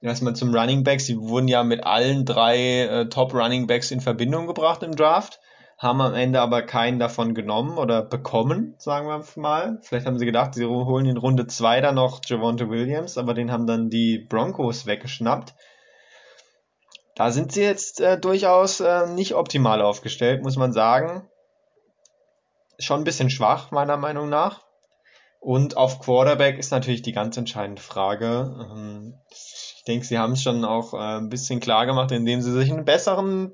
Erstmal zum Running Back. Sie wurden ja mit allen drei äh, Top Running Backs in Verbindung gebracht im Draft haben am Ende aber keinen davon genommen oder bekommen, sagen wir mal. Vielleicht haben sie gedacht, sie holen in Runde 2 dann noch Javonte Williams, aber den haben dann die Broncos weggeschnappt. da sind sie jetzt äh, durchaus äh, nicht optimal aufgestellt, muss man sagen. Schon ein bisschen schwach, meiner Meinung nach. Und auf Quarterback ist natürlich die ganz entscheidende Frage. Ähm, ich denke, sie haben es schon auch äh, ein bisschen klar gemacht, indem sie sich einen besseren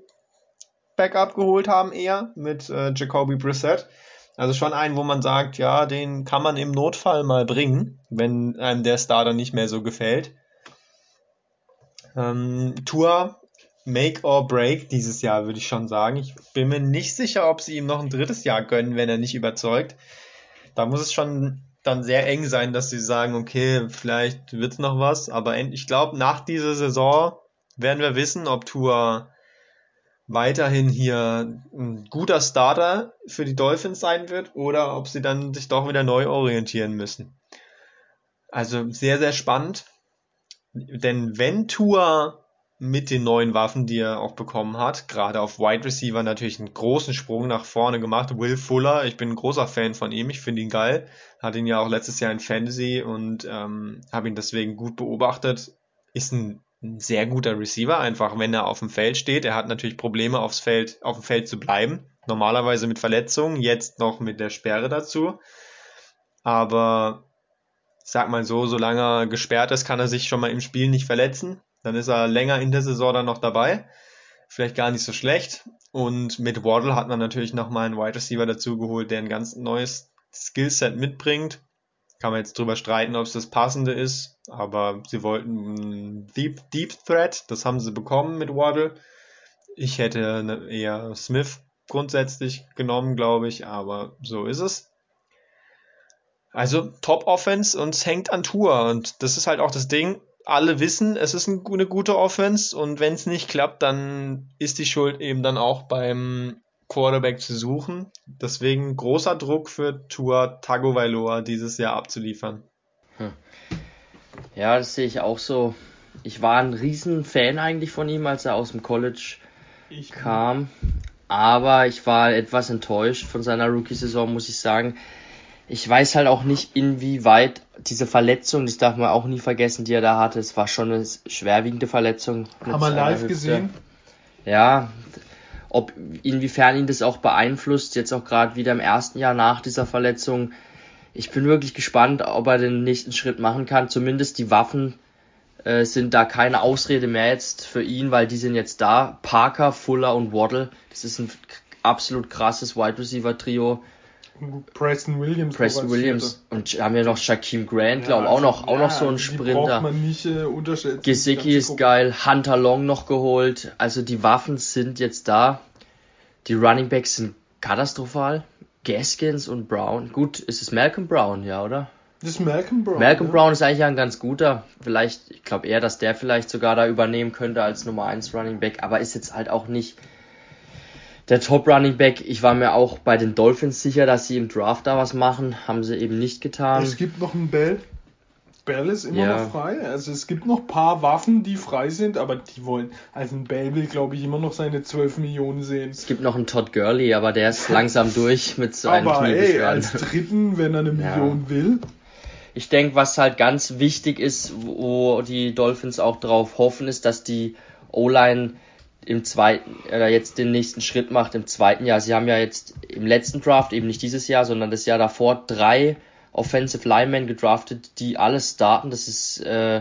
Backup geholt haben, eher mit äh, Jacoby Brissett. Also schon einen, wo man sagt, ja, den kann man im Notfall mal bringen, wenn einem der Starter nicht mehr so gefällt. Ähm, Tour Make or Break dieses Jahr, würde ich schon sagen. Ich bin mir nicht sicher, ob sie ihm noch ein drittes Jahr gönnen, wenn er nicht überzeugt. Da muss es schon dann sehr eng sein, dass sie sagen, okay, vielleicht wird's noch was, aber ich glaube, nach dieser Saison werden wir wissen, ob Tour weiterhin hier ein guter Starter für die Dolphins sein wird oder ob sie dann sich doch wieder neu orientieren müssen. Also sehr, sehr spannend. Denn wenn Tour mit den neuen Waffen, die er auch bekommen hat, gerade auf Wide Receiver natürlich einen großen Sprung nach vorne gemacht. Will Fuller, ich bin ein großer Fan von ihm, ich finde ihn geil. Hat ihn ja auch letztes Jahr in Fantasy und ähm, habe ihn deswegen gut beobachtet. Ist ein ein sehr guter Receiver, einfach wenn er auf dem Feld steht. Er hat natürlich Probleme aufs Feld, auf dem Feld zu bleiben. Normalerweise mit Verletzungen, jetzt noch mit der Sperre dazu. Aber sag mal so, solange er gesperrt ist, kann er sich schon mal im Spiel nicht verletzen. Dann ist er länger in der Saison dann noch dabei. Vielleicht gar nicht so schlecht. Und mit Waddle hat man natürlich nochmal einen Wide Receiver dazu geholt, der ein ganz neues Skillset mitbringt. Kann man jetzt drüber streiten, ob es das passende ist, aber sie wollten Deep, Deep Threat, das haben sie bekommen mit Waddle. Ich hätte ne, eher Smith grundsätzlich genommen, glaube ich, aber so ist es. Also Top Offense und es hängt an Tour und das ist halt auch das Ding. Alle wissen, es ist eine gute Offense und wenn es nicht klappt, dann ist die Schuld eben dann auch beim Quarterback zu suchen. Deswegen großer Druck für Tua Tagovailoa dieses Jahr abzuliefern. Hm. Ja, das sehe ich auch so. Ich war ein riesen Fan eigentlich von ihm, als er aus dem College ich kam. Aber ich war etwas enttäuscht von seiner Rookie-Saison, muss ich sagen. Ich weiß halt auch nicht, inwieweit diese Verletzung, das darf man auch nie vergessen, die er da hatte, es war schon eine schwerwiegende Verletzung. Haben wir live Hüfte. gesehen? Ja, ob inwiefern ihn das auch beeinflusst, jetzt auch gerade wieder im ersten Jahr nach dieser Verletzung. Ich bin wirklich gespannt, ob er den nächsten Schritt machen kann. Zumindest die Waffen äh, sind da keine Ausrede mehr jetzt für ihn, weil die sind jetzt da. Parker, Fuller und Waddle. Das ist ein absolut krasses Wide Receiver Trio. Preston Williams. Preston Williams. Und haben wir noch Shaquem Grant, ja, glaube auch noch, auch noch so ein Sprinter. Braucht man nicht äh, unterschätzen. Gesicki ist geil, Hunter Long noch geholt. Also die Waffen sind jetzt da. Die Running Backs sind katastrophal. Gaskins und Brown. Gut, ist es Malcolm Brown, ja, oder? Das ist Malcolm Brown. Malcolm ja. Brown ist eigentlich ein ganz guter. Vielleicht, ich glaube eher, dass der vielleicht sogar da übernehmen könnte als Nummer 1 Running Back, aber ist jetzt halt auch nicht der Top Running Back. Ich war mir auch bei den Dolphins sicher, dass sie im Draft da was machen. Haben sie eben nicht getan. Es gibt noch einen Bell. Bell ist immer ja. noch frei. Also es gibt noch ein paar Waffen, die frei sind, aber die wollen. Also ein Bell will, glaube ich, immer noch seine 12 Millionen sehen. Es gibt noch einen Todd Gurley, aber der ist langsam <laughs> durch mit so einem Aber ey, als dritten, wenn er eine Million ja. will. Ich denke, was halt ganz wichtig ist, wo die Dolphins auch drauf hoffen, ist, dass die O-Line im zweiten, äh, jetzt den nächsten Schritt macht im zweiten Jahr. Sie haben ja jetzt im letzten Draft, eben nicht dieses Jahr, sondern das Jahr davor, drei Offensive Linemen gedraftet, die alles starten. Das ist äh,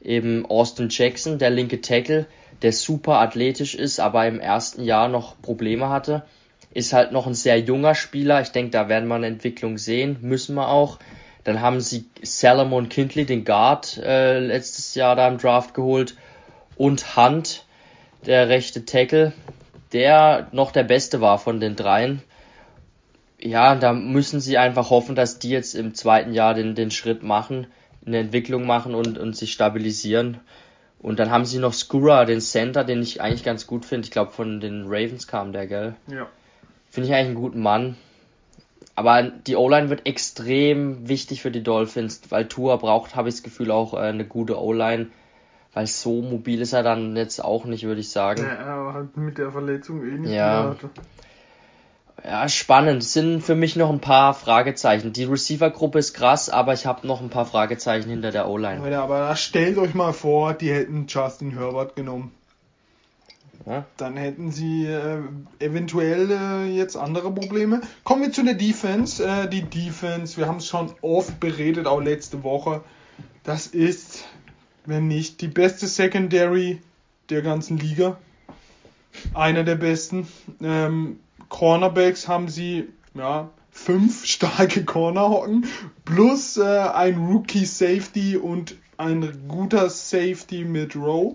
eben Austin Jackson, der linke Tackle, der super athletisch ist, aber im ersten Jahr noch Probleme hatte. Ist halt noch ein sehr junger Spieler. Ich denke, da werden wir eine Entwicklung sehen, müssen wir auch. Dann haben sie Salomon Kindley, den Guard, äh, letztes Jahr da im Draft geholt. Und Hunt, der rechte Tackle, der noch der beste war von den dreien. Ja, da müssen sie einfach hoffen, dass die jetzt im zweiten Jahr den, den Schritt machen, eine Entwicklung machen und, und sich stabilisieren. Und dann haben sie noch Skura, den Center, den ich eigentlich ganz gut finde. Ich glaube, von den Ravens kam der, gell? Ja. Finde ich eigentlich einen guten Mann. Aber die O-Line wird extrem wichtig für die Dolphins, weil Tua braucht, habe ich das Gefühl, auch äh, eine gute O-Line weil so mobil ist er dann jetzt auch nicht, würde ich sagen. Ja, er hat mit der Verletzung eh nicht ja. Ja, spannend. Es sind für mich noch ein paar Fragezeichen. Die Receiver-Gruppe ist krass, aber ich habe noch ein paar Fragezeichen hinter der O-Line. Aber stellt euch mal vor, die hätten Justin Herbert genommen. Ja. Dann hätten sie äh, eventuell äh, jetzt andere Probleme. Kommen wir zu der Defense. Äh, die Defense, wir haben es schon oft beredet, auch letzte Woche. Das ist, wenn nicht die beste Secondary der ganzen Liga. Einer der besten. Ähm, Cornerbacks haben sie, ja, fünf <laughs> starke Cornerhocken plus äh, ein Rookie Safety und ein guter Safety mit Row.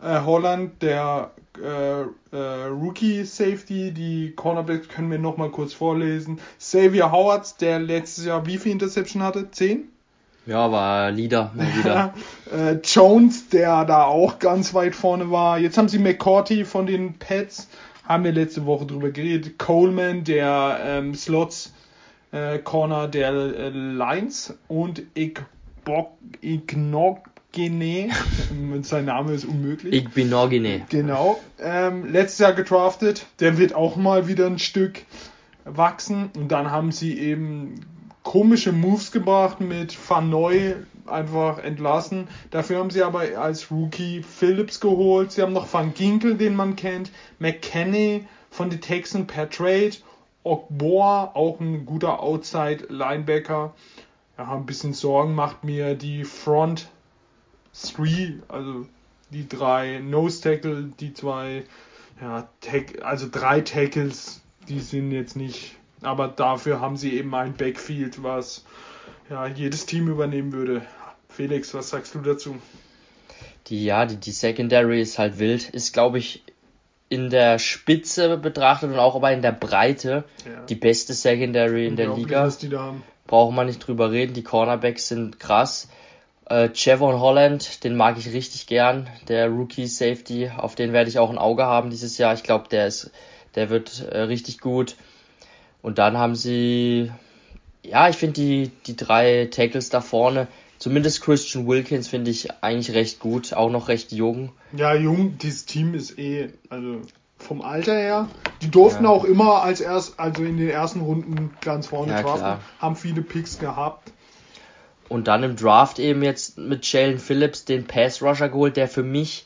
Äh, Holland, der äh, äh, Rookie Safety, die Cornerbacks können wir nochmal kurz vorlesen. Xavier Howard, der letztes Jahr wie viel Interception hatte? Zehn? Ja, war Leader mal wieder. <laughs> äh, Jones, der da auch ganz weit vorne war. Jetzt haben sie McCourty von den Pets haben wir letzte Woche drüber geredet. Coleman, der ähm, Slots äh, Corner der äh, Lions und Ignogene, <laughs> sein Name ist unmöglich. Igbinogene. Genau. Ähm, letztes Jahr gedraftet. Der wird auch mal wieder ein Stück wachsen. Und dann haben sie eben komische Moves gebracht mit Van Neu einfach entlassen. Dafür haben sie aber als Rookie Phillips geholt. Sie haben noch Van Ginkel, den man kennt, McKenney von den Texans per Trade, Okboa, auch ein guter Outside Linebacker. Ja, ein bisschen Sorgen macht mir die Front 3, also die drei Nose Tackle, die zwei, ja, also drei Tackles, die sind jetzt nicht, aber dafür haben sie eben ein Backfield, was ja, jedes Team übernehmen würde. Felix, was sagst du dazu? Die, ja, die, die Secondary ist halt wild. Ist, glaube ich, in der Spitze betrachtet und auch aber in der Breite ja. die beste Secondary in der Liga. Was die da haben. Brauchen wir nicht drüber reden. Die Cornerbacks sind krass. Äh, Holland, den mag ich richtig gern. Der Rookie Safety, auf den werde ich auch ein Auge haben dieses Jahr. Ich glaube, der ist, der wird äh, richtig gut. Und dann haben sie, ja, ich finde die, die drei Tackles da vorne, Zumindest Christian Wilkins finde ich eigentlich recht gut, auch noch recht jung. Ja, jung, dieses Team ist eh, also vom Alter her. Die durften ja. auch immer als erst, also in den ersten Runden ganz vorne ja, draften, haben viele Picks gehabt. Und dann im Draft eben jetzt mit Jalen Phillips den Pass Rusher geholt, der für mich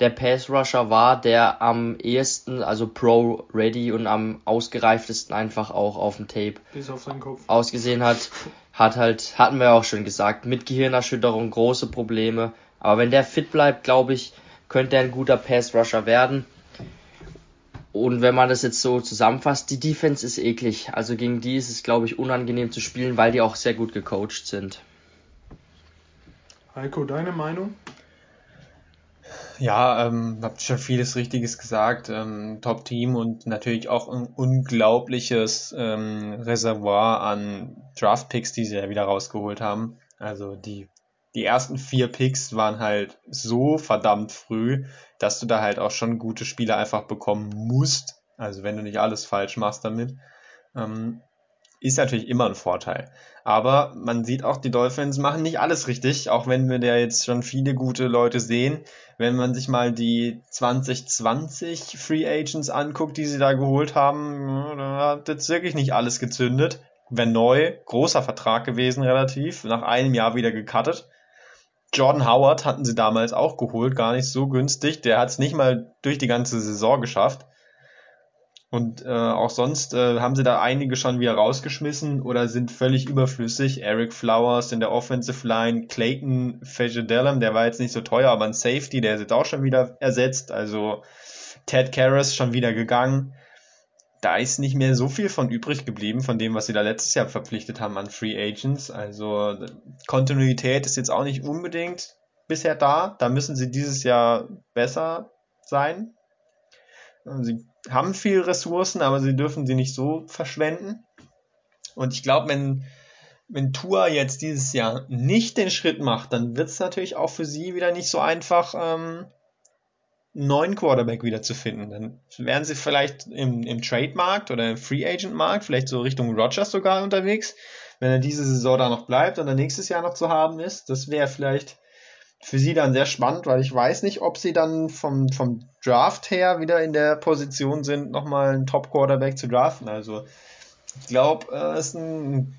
der Pass Rusher war, der am ehesten, also Pro Ready und am ausgereiftesten einfach auch auf dem Tape auf ausgesehen hat. Hat halt, hatten wir auch schon gesagt, mit Gehirnerschütterung große Probleme. Aber wenn der fit bleibt, glaube ich, könnte er ein guter Pass Rusher werden. Und wenn man das jetzt so zusammenfasst, die Defense ist eklig. Also gegen die ist es, glaube ich, unangenehm zu spielen, weil die auch sehr gut gecoacht sind. Heiko, deine Meinung? Ja, ähm, habt schon vieles Richtiges gesagt. Ähm, Top-Team und natürlich auch ein unglaubliches ähm, Reservoir an Draft-Picks, die sie ja wieder rausgeholt haben. Also die, die ersten vier Picks waren halt so verdammt früh, dass du da halt auch schon gute Spieler einfach bekommen musst. Also wenn du nicht alles falsch machst damit. Ähm, ist natürlich immer ein Vorteil. Aber man sieht auch, die Dolphins machen nicht alles richtig, auch wenn wir da jetzt schon viele gute Leute sehen. Wenn man sich mal die 2020 Free Agents anguckt, die sie da geholt haben, da hat jetzt wirklich nicht alles gezündet. Wenn neu, großer Vertrag gewesen relativ, nach einem Jahr wieder gecuttet. Jordan Howard hatten sie damals auch geholt, gar nicht so günstig. Der hat es nicht mal durch die ganze Saison geschafft. Und äh, auch sonst äh, haben sie da einige schon wieder rausgeschmissen oder sind völlig überflüssig. Eric Flowers in der Offensive Line, Clayton Fajedellum, der war jetzt nicht so teuer, aber ein Safety, der ist jetzt auch schon wieder ersetzt. Also Ted Karras schon wieder gegangen. Da ist nicht mehr so viel von übrig geblieben, von dem, was sie da letztes Jahr verpflichtet haben an Free Agents. Also Kontinuität ist jetzt auch nicht unbedingt bisher da. Da müssen sie dieses Jahr besser sein. Sie haben viel Ressourcen, aber sie dürfen sie nicht so verschwenden. Und ich glaube, wenn, wenn Tua jetzt dieses Jahr nicht den Schritt macht, dann wird es natürlich auch für sie wieder nicht so einfach, ähm, einen neuen Quarterback wieder zu finden. Dann wären sie vielleicht im, im Trade-Markt oder im Free-Agent-Markt, vielleicht so Richtung Rogers sogar unterwegs, wenn er diese Saison da noch bleibt und dann nächstes Jahr noch zu haben ist. Das wäre vielleicht für sie dann sehr spannend, weil ich weiß nicht, ob sie dann vom, vom Draft her wieder in der Position sind, nochmal einen Top-Quarterback zu draften. Also ich glaube, äh, es ist ein,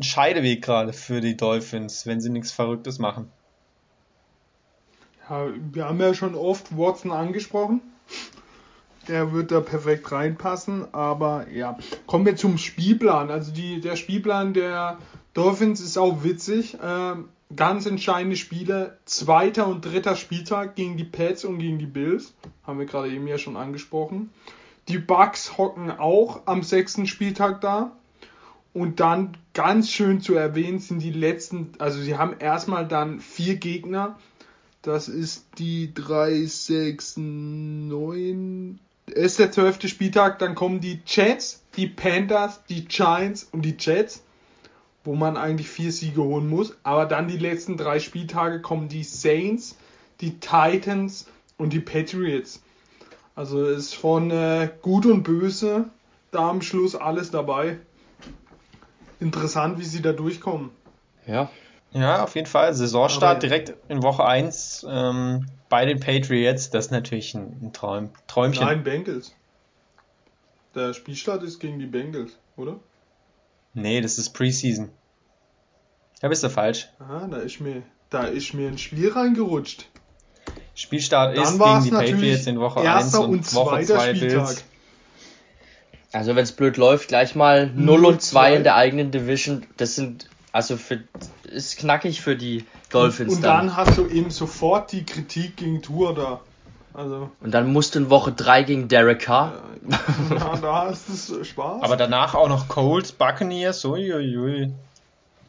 ein Scheideweg gerade für die Dolphins, wenn sie nichts Verrücktes machen. Ja, wir haben ja schon oft Watson angesprochen. Der wird da perfekt reinpassen. Aber ja, kommen wir zum Spielplan. Also die, der Spielplan der Dolphins ist auch witzig. Ähm, ganz entscheidende Spiele. Zweiter und dritter Spieltag gegen die Pets und gegen die Bills. Haben wir gerade eben ja schon angesprochen. Die Bucks hocken auch am sechsten Spieltag da. Und dann ganz schön zu erwähnen sind die letzten, also sie haben erstmal dann vier Gegner. Das ist die 3, 6, 9. Ist der zwölfte Spieltag, dann kommen die Jets, die Panthers, die Giants und die Jets, wo man eigentlich vier Siege holen muss. Aber dann die letzten drei Spieltage kommen die Saints, die Titans und die Patriots. Also ist von äh, Gut und Böse da am Schluss alles dabei. Interessant, wie sie da durchkommen. Ja. Ja, auf jeden Fall. Saisonstart ja. direkt in Woche 1 ähm, bei den Patriots. Das ist natürlich ein, ein Traum, Träumchen. Nein, Bengals. Der Spielstart ist gegen die Bengals, oder? Nee, das ist Preseason. Da bist du falsch. Aha, da ist mir, da ist mir ein Spiel reingerutscht. Spielstart Dann ist gegen die Patriots in Woche 1 und, und Woche 2 Bills. Also wenn es blöd läuft, gleich mal 0 und 2 in der eigenen Division. Das sind also für ist knackig für die Dolphins. Und dann, dann hast du eben sofort die Kritik gegen Tour da. Also. Und dann musst du in Woche 3 gegen Derek Carr. Ja, ja <laughs> da hast du Spaß. Aber danach auch noch Colts, Buccaneers, uiuiui.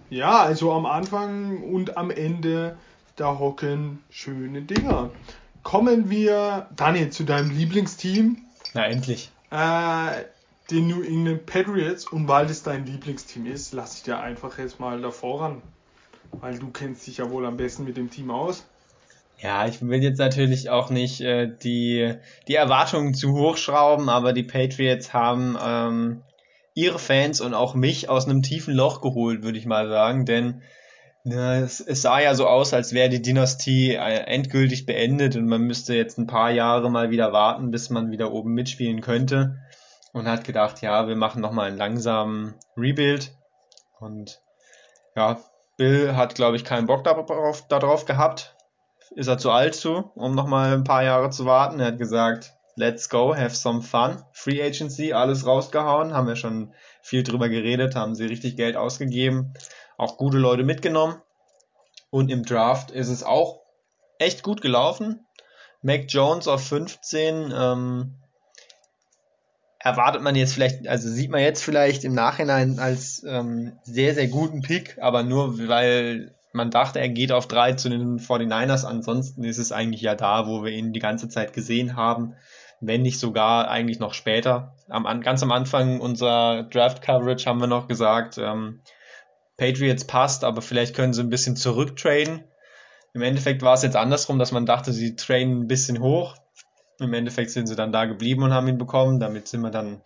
Ja, also am Anfang und am Ende, da hocken schöne Dinger. Kommen wir, Daniel, zu deinem Lieblingsteam. Na, endlich. Äh, den New England Patriots und weil das dein Lieblingsteam ist, lass ich dir einfach jetzt mal davor ran. Weil du kennst dich ja wohl am besten mit dem Team aus. Ja, ich will jetzt natürlich auch nicht äh, die, die Erwartungen zu hoch schrauben, aber die Patriots haben ähm, ihre Fans und auch mich aus einem tiefen Loch geholt, würde ich mal sagen, denn ja, es, es sah ja so aus, als wäre die Dynastie äh, endgültig beendet und man müsste jetzt ein paar Jahre mal wieder warten, bis man wieder oben mitspielen könnte und hat gedacht, ja, wir machen nochmal einen langsamen Rebuild. Und ja, Bill hat, glaube ich, keinen Bock darauf, darauf gehabt. Ist er zu alt zu, um nochmal ein paar Jahre zu warten. Er hat gesagt, let's go, have some fun. Free Agency, alles rausgehauen. Haben wir schon viel drüber geredet, haben sie richtig Geld ausgegeben. Auch gute Leute mitgenommen. Und im Draft ist es auch echt gut gelaufen. Mac Jones auf 15, ähm, erwartet man jetzt vielleicht, also sieht man jetzt vielleicht im Nachhinein als ähm, sehr, sehr guten Pick, aber nur weil man dachte, er geht auf drei zu den 49ers. Ansonsten ist es eigentlich ja da, wo wir ihn die ganze Zeit gesehen haben, wenn nicht sogar eigentlich noch später. Am, ganz am Anfang unserer Draft Coverage haben wir noch gesagt, ähm, Patriots passt, aber vielleicht können sie ein bisschen zurücktraden. Im Endeffekt war es jetzt andersrum, dass man dachte, sie trainen ein bisschen hoch. Im Endeffekt sind sie dann da geblieben und haben ihn bekommen. Damit sind wir dann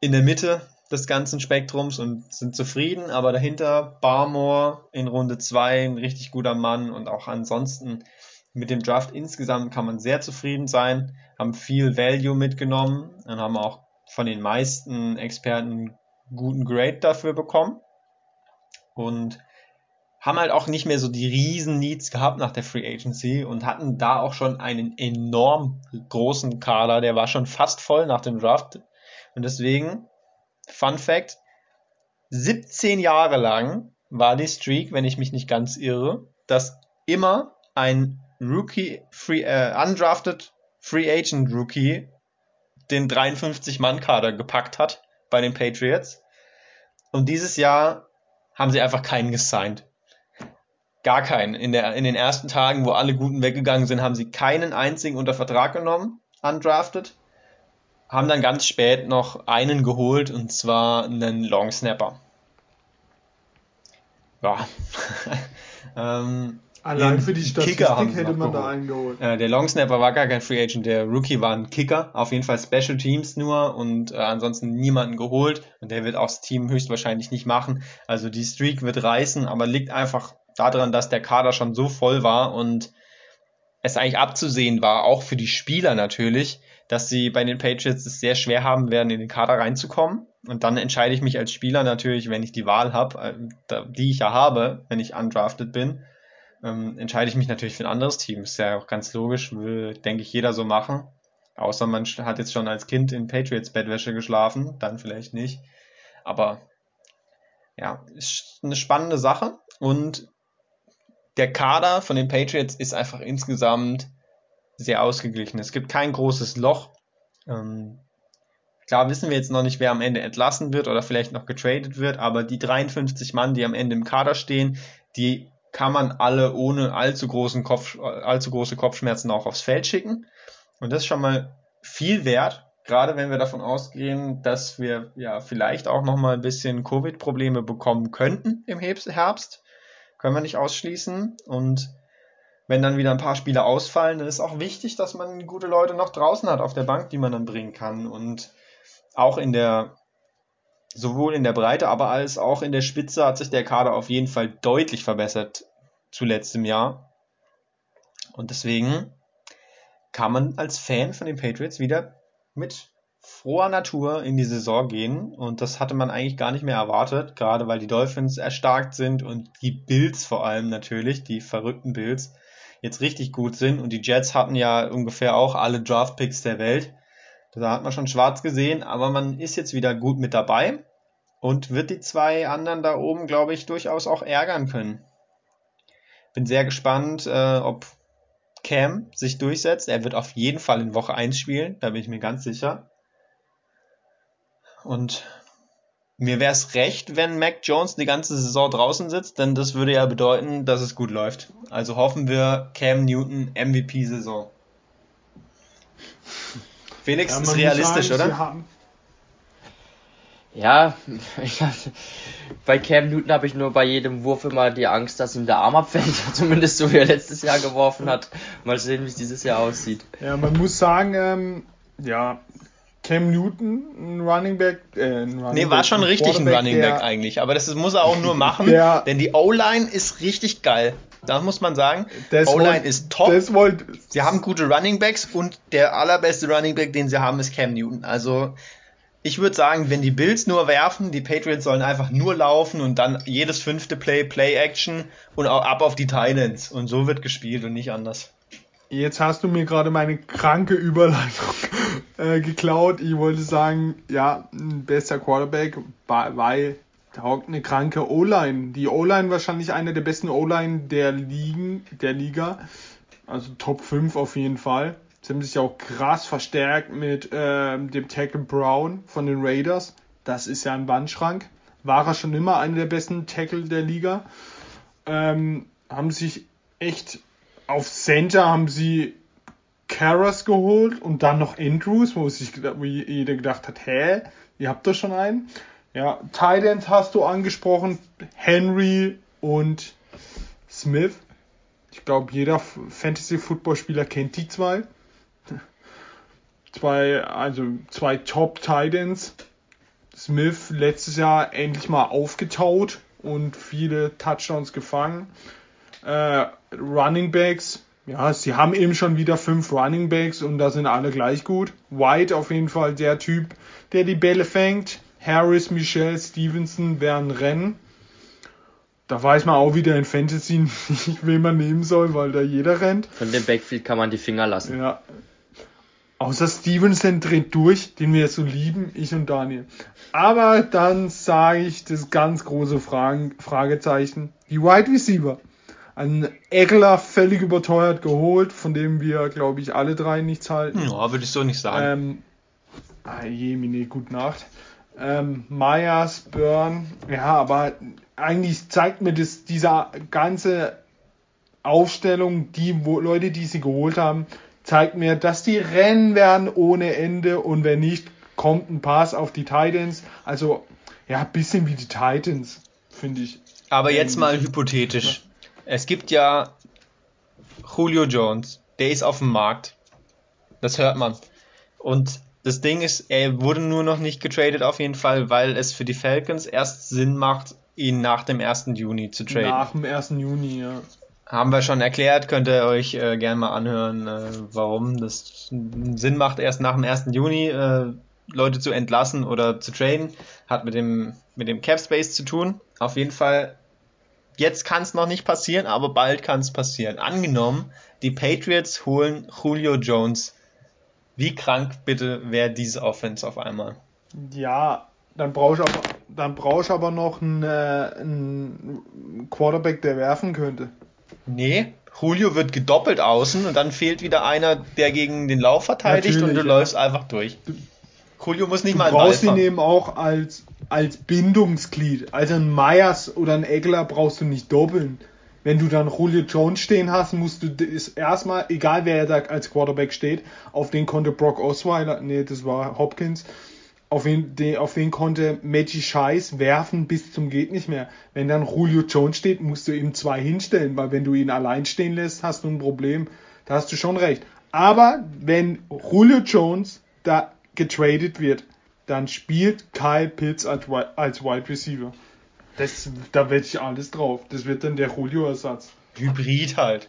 in der Mitte des ganzen Spektrums und sind zufrieden. Aber dahinter Barmore in Runde 2 ein richtig guter Mann und auch ansonsten mit dem Draft insgesamt kann man sehr zufrieden sein. Haben viel Value mitgenommen und haben auch von den meisten Experten guten Grade dafür bekommen. Und haben halt auch nicht mehr so die riesen Needs gehabt nach der Free Agency und hatten da auch schon einen enorm großen Kader, der war schon fast voll nach dem Draft. Und deswegen, Fun Fact, 17 Jahre lang war die Streak, wenn ich mich nicht ganz irre, dass immer ein Rookie, free, äh, undrafted Free Agent Rookie den 53-Mann-Kader gepackt hat bei den Patriots. Und dieses Jahr haben sie einfach keinen gesigned. Gar keinen. In, der, in den ersten Tagen, wo alle Guten weggegangen sind, haben sie keinen einzigen unter Vertrag genommen, undrafted. Haben dann ganz spät noch einen geholt, und zwar einen Long Snapper. Ja. <laughs> ähm, Allein für die Statistik hätte man da einen geholt. Äh, der Long Snapper war gar kein Free Agent, der Rookie war ein Kicker. Auf jeden Fall Special Teams nur und äh, ansonsten niemanden geholt. Und der wird auch das Team höchstwahrscheinlich nicht machen. Also die Streak wird reißen, aber liegt einfach daran, dass der Kader schon so voll war und es eigentlich abzusehen war, auch für die Spieler natürlich, dass sie bei den Patriots es sehr schwer haben werden, in den Kader reinzukommen. Und dann entscheide ich mich als Spieler natürlich, wenn ich die Wahl habe, äh, die ich ja habe, wenn ich undrafted bin, ähm, entscheide ich mich natürlich für ein anderes Team. Ist ja auch ganz logisch, will, denke ich, jeder so machen. Außer man hat jetzt schon als Kind in Patriots Bettwäsche geschlafen, dann vielleicht nicht. Aber ja, ist eine spannende Sache und der Kader von den Patriots ist einfach insgesamt sehr ausgeglichen. Es gibt kein großes Loch. Ähm, klar wissen wir jetzt noch nicht, wer am Ende entlassen wird oder vielleicht noch getradet wird, aber die 53 Mann, die am Ende im Kader stehen, die kann man alle ohne allzu, großen Kopf, allzu große Kopfschmerzen auch aufs Feld schicken. Und das ist schon mal viel wert, gerade wenn wir davon ausgehen, dass wir ja vielleicht auch noch mal ein bisschen Covid-Probleme bekommen könnten im Herbst. Können wir nicht ausschließen. Und wenn dann wieder ein paar Spiele ausfallen, dann ist auch wichtig, dass man gute Leute noch draußen hat auf der Bank, die man dann bringen kann. Und auch in der, sowohl in der Breite, aber als auch in der Spitze hat sich der Kader auf jeden Fall deutlich verbessert zu letztem Jahr. Und deswegen kann man als Fan von den Patriots wieder mit froher Natur in die Saison gehen und das hatte man eigentlich gar nicht mehr erwartet, gerade weil die Dolphins erstarkt sind und die Bills vor allem natürlich, die verrückten Bills, jetzt richtig gut sind und die Jets hatten ja ungefähr auch alle Draftpicks der Welt. Da hat man schon schwarz gesehen, aber man ist jetzt wieder gut mit dabei und wird die zwei anderen da oben, glaube ich, durchaus auch ärgern können. Bin sehr gespannt, äh, ob Cam sich durchsetzt. Er wird auf jeden Fall in Woche 1 spielen, da bin ich mir ganz sicher. Und mir wäre es recht, wenn Mac Jones die ganze Saison draußen sitzt, denn das würde ja bedeuten, dass es gut läuft. Also hoffen wir Cam Newton MVP-Saison. <laughs> Felix, ja, ist realistisch, sagen, oder? Ja, <laughs> bei Cam Newton habe ich nur bei jedem Wurf immer die Angst, dass ihm der Arm abfällt. <laughs> Zumindest so wie er letztes Jahr geworfen hat. Mal sehen, wie es dieses Jahr aussieht. Ja, man muss sagen, ähm, ja, Cam Newton, ein Running Back. Äh, ein Running nee, war schon richtig ein Running Back eigentlich. Aber das muss er auch nur machen, <laughs> der, denn die O-Line ist richtig geil. Da muss man sagen, O-Line ist top. Wollt, sie haben gute Running Backs und der allerbeste Running Back, den sie haben, ist Cam Newton. Also ich würde sagen, wenn die Bills nur werfen, die Patriots sollen einfach nur laufen und dann jedes fünfte Play Play Action und auch ab auf die Titans. Und so wird gespielt und nicht anders. Jetzt hast du mir gerade meine kranke Überleitung <laughs> äh, geklaut. Ich wollte sagen, ja, ein bester Quarterback, weil taugt eine kranke O-Line. Die O-Line wahrscheinlich eine der besten O-Line der Ligen, der Liga. Also Top 5 auf jeden Fall. Sie haben sich auch krass verstärkt mit ähm, dem Tackle Brown von den Raiders. Das ist ja ein Wandschrank. War er schon immer einer der besten Tackle der Liga. Ähm, haben sich echt auf Center haben sie Karras geholt und dann noch Andrews, wo sich wo jeder gedacht hat, hä, ihr habt doch schon einen. Ja, Titans hast du angesprochen, Henry und Smith. Ich glaube, jeder Fantasy-Football-Spieler kennt die zwei zwei, also zwei Top Titans. Smith letztes Jahr endlich mal aufgetaut und viele Touchdowns gefangen. Äh, Running Backs, ja, sie haben eben schon wieder fünf Running Backs und da sind alle gleich gut. White auf jeden Fall der Typ, der die Bälle fängt. Harris, Michelle, Stevenson werden rennen. Da weiß man auch wieder in Fantasy <laughs> nicht, wen man nehmen soll, weil da jeder rennt. Von dem Backfield kann man die Finger lassen. Ja, Außer Stevenson dreht durch, den wir so lieben, ich und Daniel. Aber dann sage ich das ganz große Fragen, Fragezeichen. Die Wide Receiver. Ein Eckler völlig überteuert geholt, von dem wir, glaube ich, alle drei nichts halten. Ja, würde ich so nicht sagen. Ähm, ah, Jemine, gute Nacht. Ähm, Myers, Burn, ja, aber eigentlich zeigt mir das, dieser ganze Aufstellung, die wo, Leute, die sie geholt haben, zeigt mir, dass die rennen werden ohne Ende und wenn nicht, kommt ein Pass auf die Titans. Also, ja, ein bisschen wie die Titans, finde ich. Aber jetzt mal hypothetisch. Es gibt ja Julio Jones, der ist auf dem Markt. Das hört man. Und das Ding ist, er wurde nur noch nicht getradet auf jeden Fall, weil es für die Falcons erst Sinn macht, ihn nach dem 1. Juni zu traden. Nach dem 1. Juni, ja. Haben wir schon erklärt, könnt ihr euch äh, gerne mal anhören, äh, warum das Sinn macht, erst nach dem 1. Juni äh, Leute zu entlassen oder zu traden. Hat mit dem, mit dem Cap Space zu tun. Auf jeden Fall, jetzt kann es noch nicht passieren, aber bald kann es passieren. Angenommen, die Patriots holen Julio Jones. Wie krank bitte wäre diese Offense auf einmal? Ja, dann brauche ich aber, dann brauche ich aber noch einen, äh, einen Quarterback, der werfen könnte. Nee, Julio wird gedoppelt außen und dann fehlt wieder einer, der gegen den Lauf verteidigt Natürlich, und du ja. läufst einfach durch. Julio muss nicht Du mal Ball brauchst ihn eben auch als, als Bindungsglied. Also ein Myers oder ein Eckler brauchst du nicht doppeln. Wenn du dann Julio Jones stehen hast, musst du das erstmal, egal wer da als Quarterback steht, auf den konnte Brock Osweiler, nee, das war Hopkins, auf wen, den, auf wen konnte Maggie Scheiß werfen bis zum geht nicht mehr. Wenn dann Julio Jones steht, musst du ihm zwei hinstellen, weil wenn du ihn allein stehen lässt, hast du ein Problem. Da hast du schon recht. Aber wenn Julio Jones da getradet wird, dann spielt Kyle Pitts als, als Wide Receiver. Das, da wette ich alles drauf. Das wird dann der Julio-Ersatz. Hybrid halt.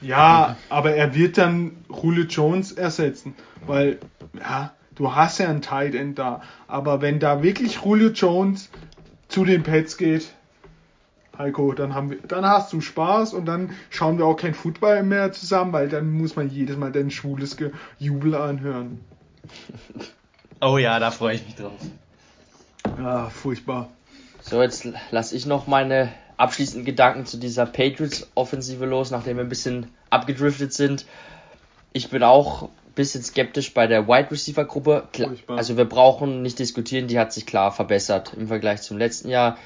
Ja, aber er wird dann Julio Jones ersetzen, weil, ja, du hast ja einen Tight End da. Aber wenn da wirklich Julio Jones zu den Pets geht, Heiko, dann haben wir, dann hast du Spaß und dann schauen wir auch kein Football mehr zusammen, weil dann muss man jedes Mal dein schwules Jubel anhören. Oh ja, da freue ich mich drauf. Ja, furchtbar. So, jetzt lasse ich noch meine abschließenden Gedanken zu dieser Patriots-Offensive los, nachdem wir ein bisschen abgedriftet sind. Ich bin auch ein bisschen skeptisch bei der Wide Receiver-Gruppe. Also wir brauchen nicht diskutieren, die hat sich klar verbessert im Vergleich zum letzten Jahr.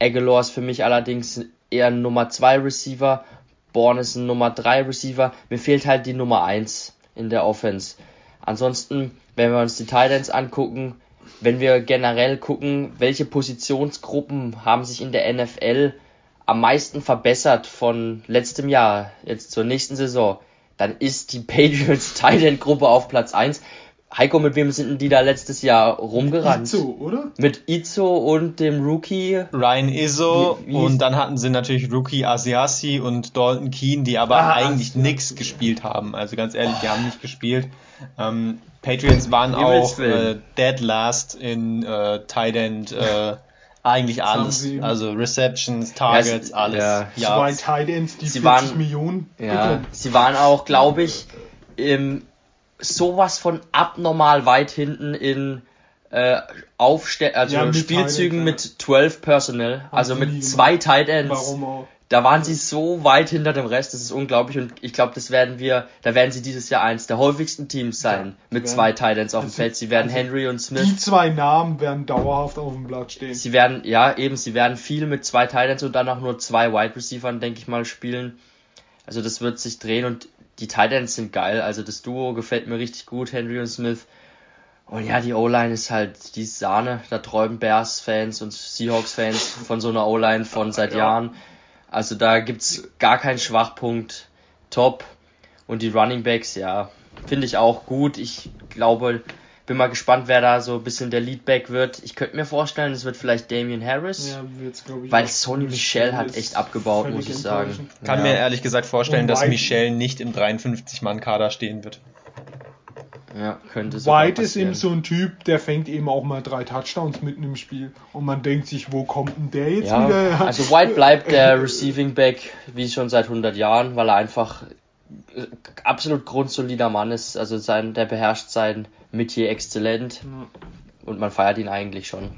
Aguilar ist für mich allerdings eher ein Nummer 2 Receiver. Bourne ist ein Nummer 3 Receiver. Mir fehlt halt die Nummer 1 in der Offense. Ansonsten, wenn wir uns die Titans angucken, wenn wir generell gucken, welche Positionsgruppen haben sich in der NFL am meisten verbessert von letztem Jahr jetzt zur nächsten Saison, dann ist die Patriots Titan Gruppe auf Platz 1. Heiko, mit wem sind denn die da letztes Jahr rumgerannt? So, oder? Mit Izzo und dem Rookie. Ryan Izzo Wie- wie und dann hatten sie natürlich Rookie Asiasi und Dalton Keane, die aber Ah, eigentlich nix ja. gespielt haben. Also ganz ehrlich, die haben nicht gespielt. Ähm, Patriots waren auch äh, dead last in äh, Tight End, äh, <laughs> eigentlich alles. Also Receptions, Targets, Ja, alles. ja. Zwei Tight Ends, die Sie 40 waren- Millionen Ja, sie waren auch, glaube ich, im sowas von abnormal weit hinten in äh, Aufste also Ja, mit Spielzügen Tight mit 12 Personnel, also mit zwei Tight Ends. Warum auch? Da waren sie so weit hinter dem Rest, das ist unglaublich und ich glaube, das werden wir, da werden sie dieses Jahr eins der häufigsten Teams sein Ja, mit werden- zwei Tight Ends auf dem also- Feld. Sie werden also Henry und Die Smith. zwei Namen werden dauerhaft auf dem Blatt stehen. Sie werden, ja, eben, sie werden viel mit zwei Tight Ends und dann auch nur zwei Wide Receivers, denke ich mal, spielen. Also das wird sich drehen und die Tight Ends sind geil. Also das Duo gefällt mir richtig gut, Henry und Smith. Und ja, die O-Line ist halt die Sahne. Da träumen Bears-Fans und Seahawks-Fans von so einer O-Line von seit <laughs> Ja. Jahren. Also da gibt's gar keinen Schwachpunkt. Top. Und die Running Backs, ja, finde ich auch gut. Ich glaube, bin mal gespannt, wer da so ein bisschen der Leadback wird. Ich könnte mir vorstellen, es wird vielleicht Damian Harris. Ja, wird's, ich, Weil. Sony Michel hat echt abgebaut, muss ich sagen. Kann Ja. mir ehrlich gesagt vorstellen, dass Michelle nicht im 53-Mann-Kader stehen wird. Ja, könnte sogar White ist eben so ein Typ, der fängt eben auch mal drei Touchdowns mitten im Spiel. Und man denkt sich, wo kommt denn der jetzt Ja, wieder? also White bleibt der <laughs> Receiving Back wie schon seit 100 Jahren, weil er einfach absolut grundsolider Mann ist. Also sein, der beherrscht sein Metier exzellent und man feiert ihn eigentlich schon.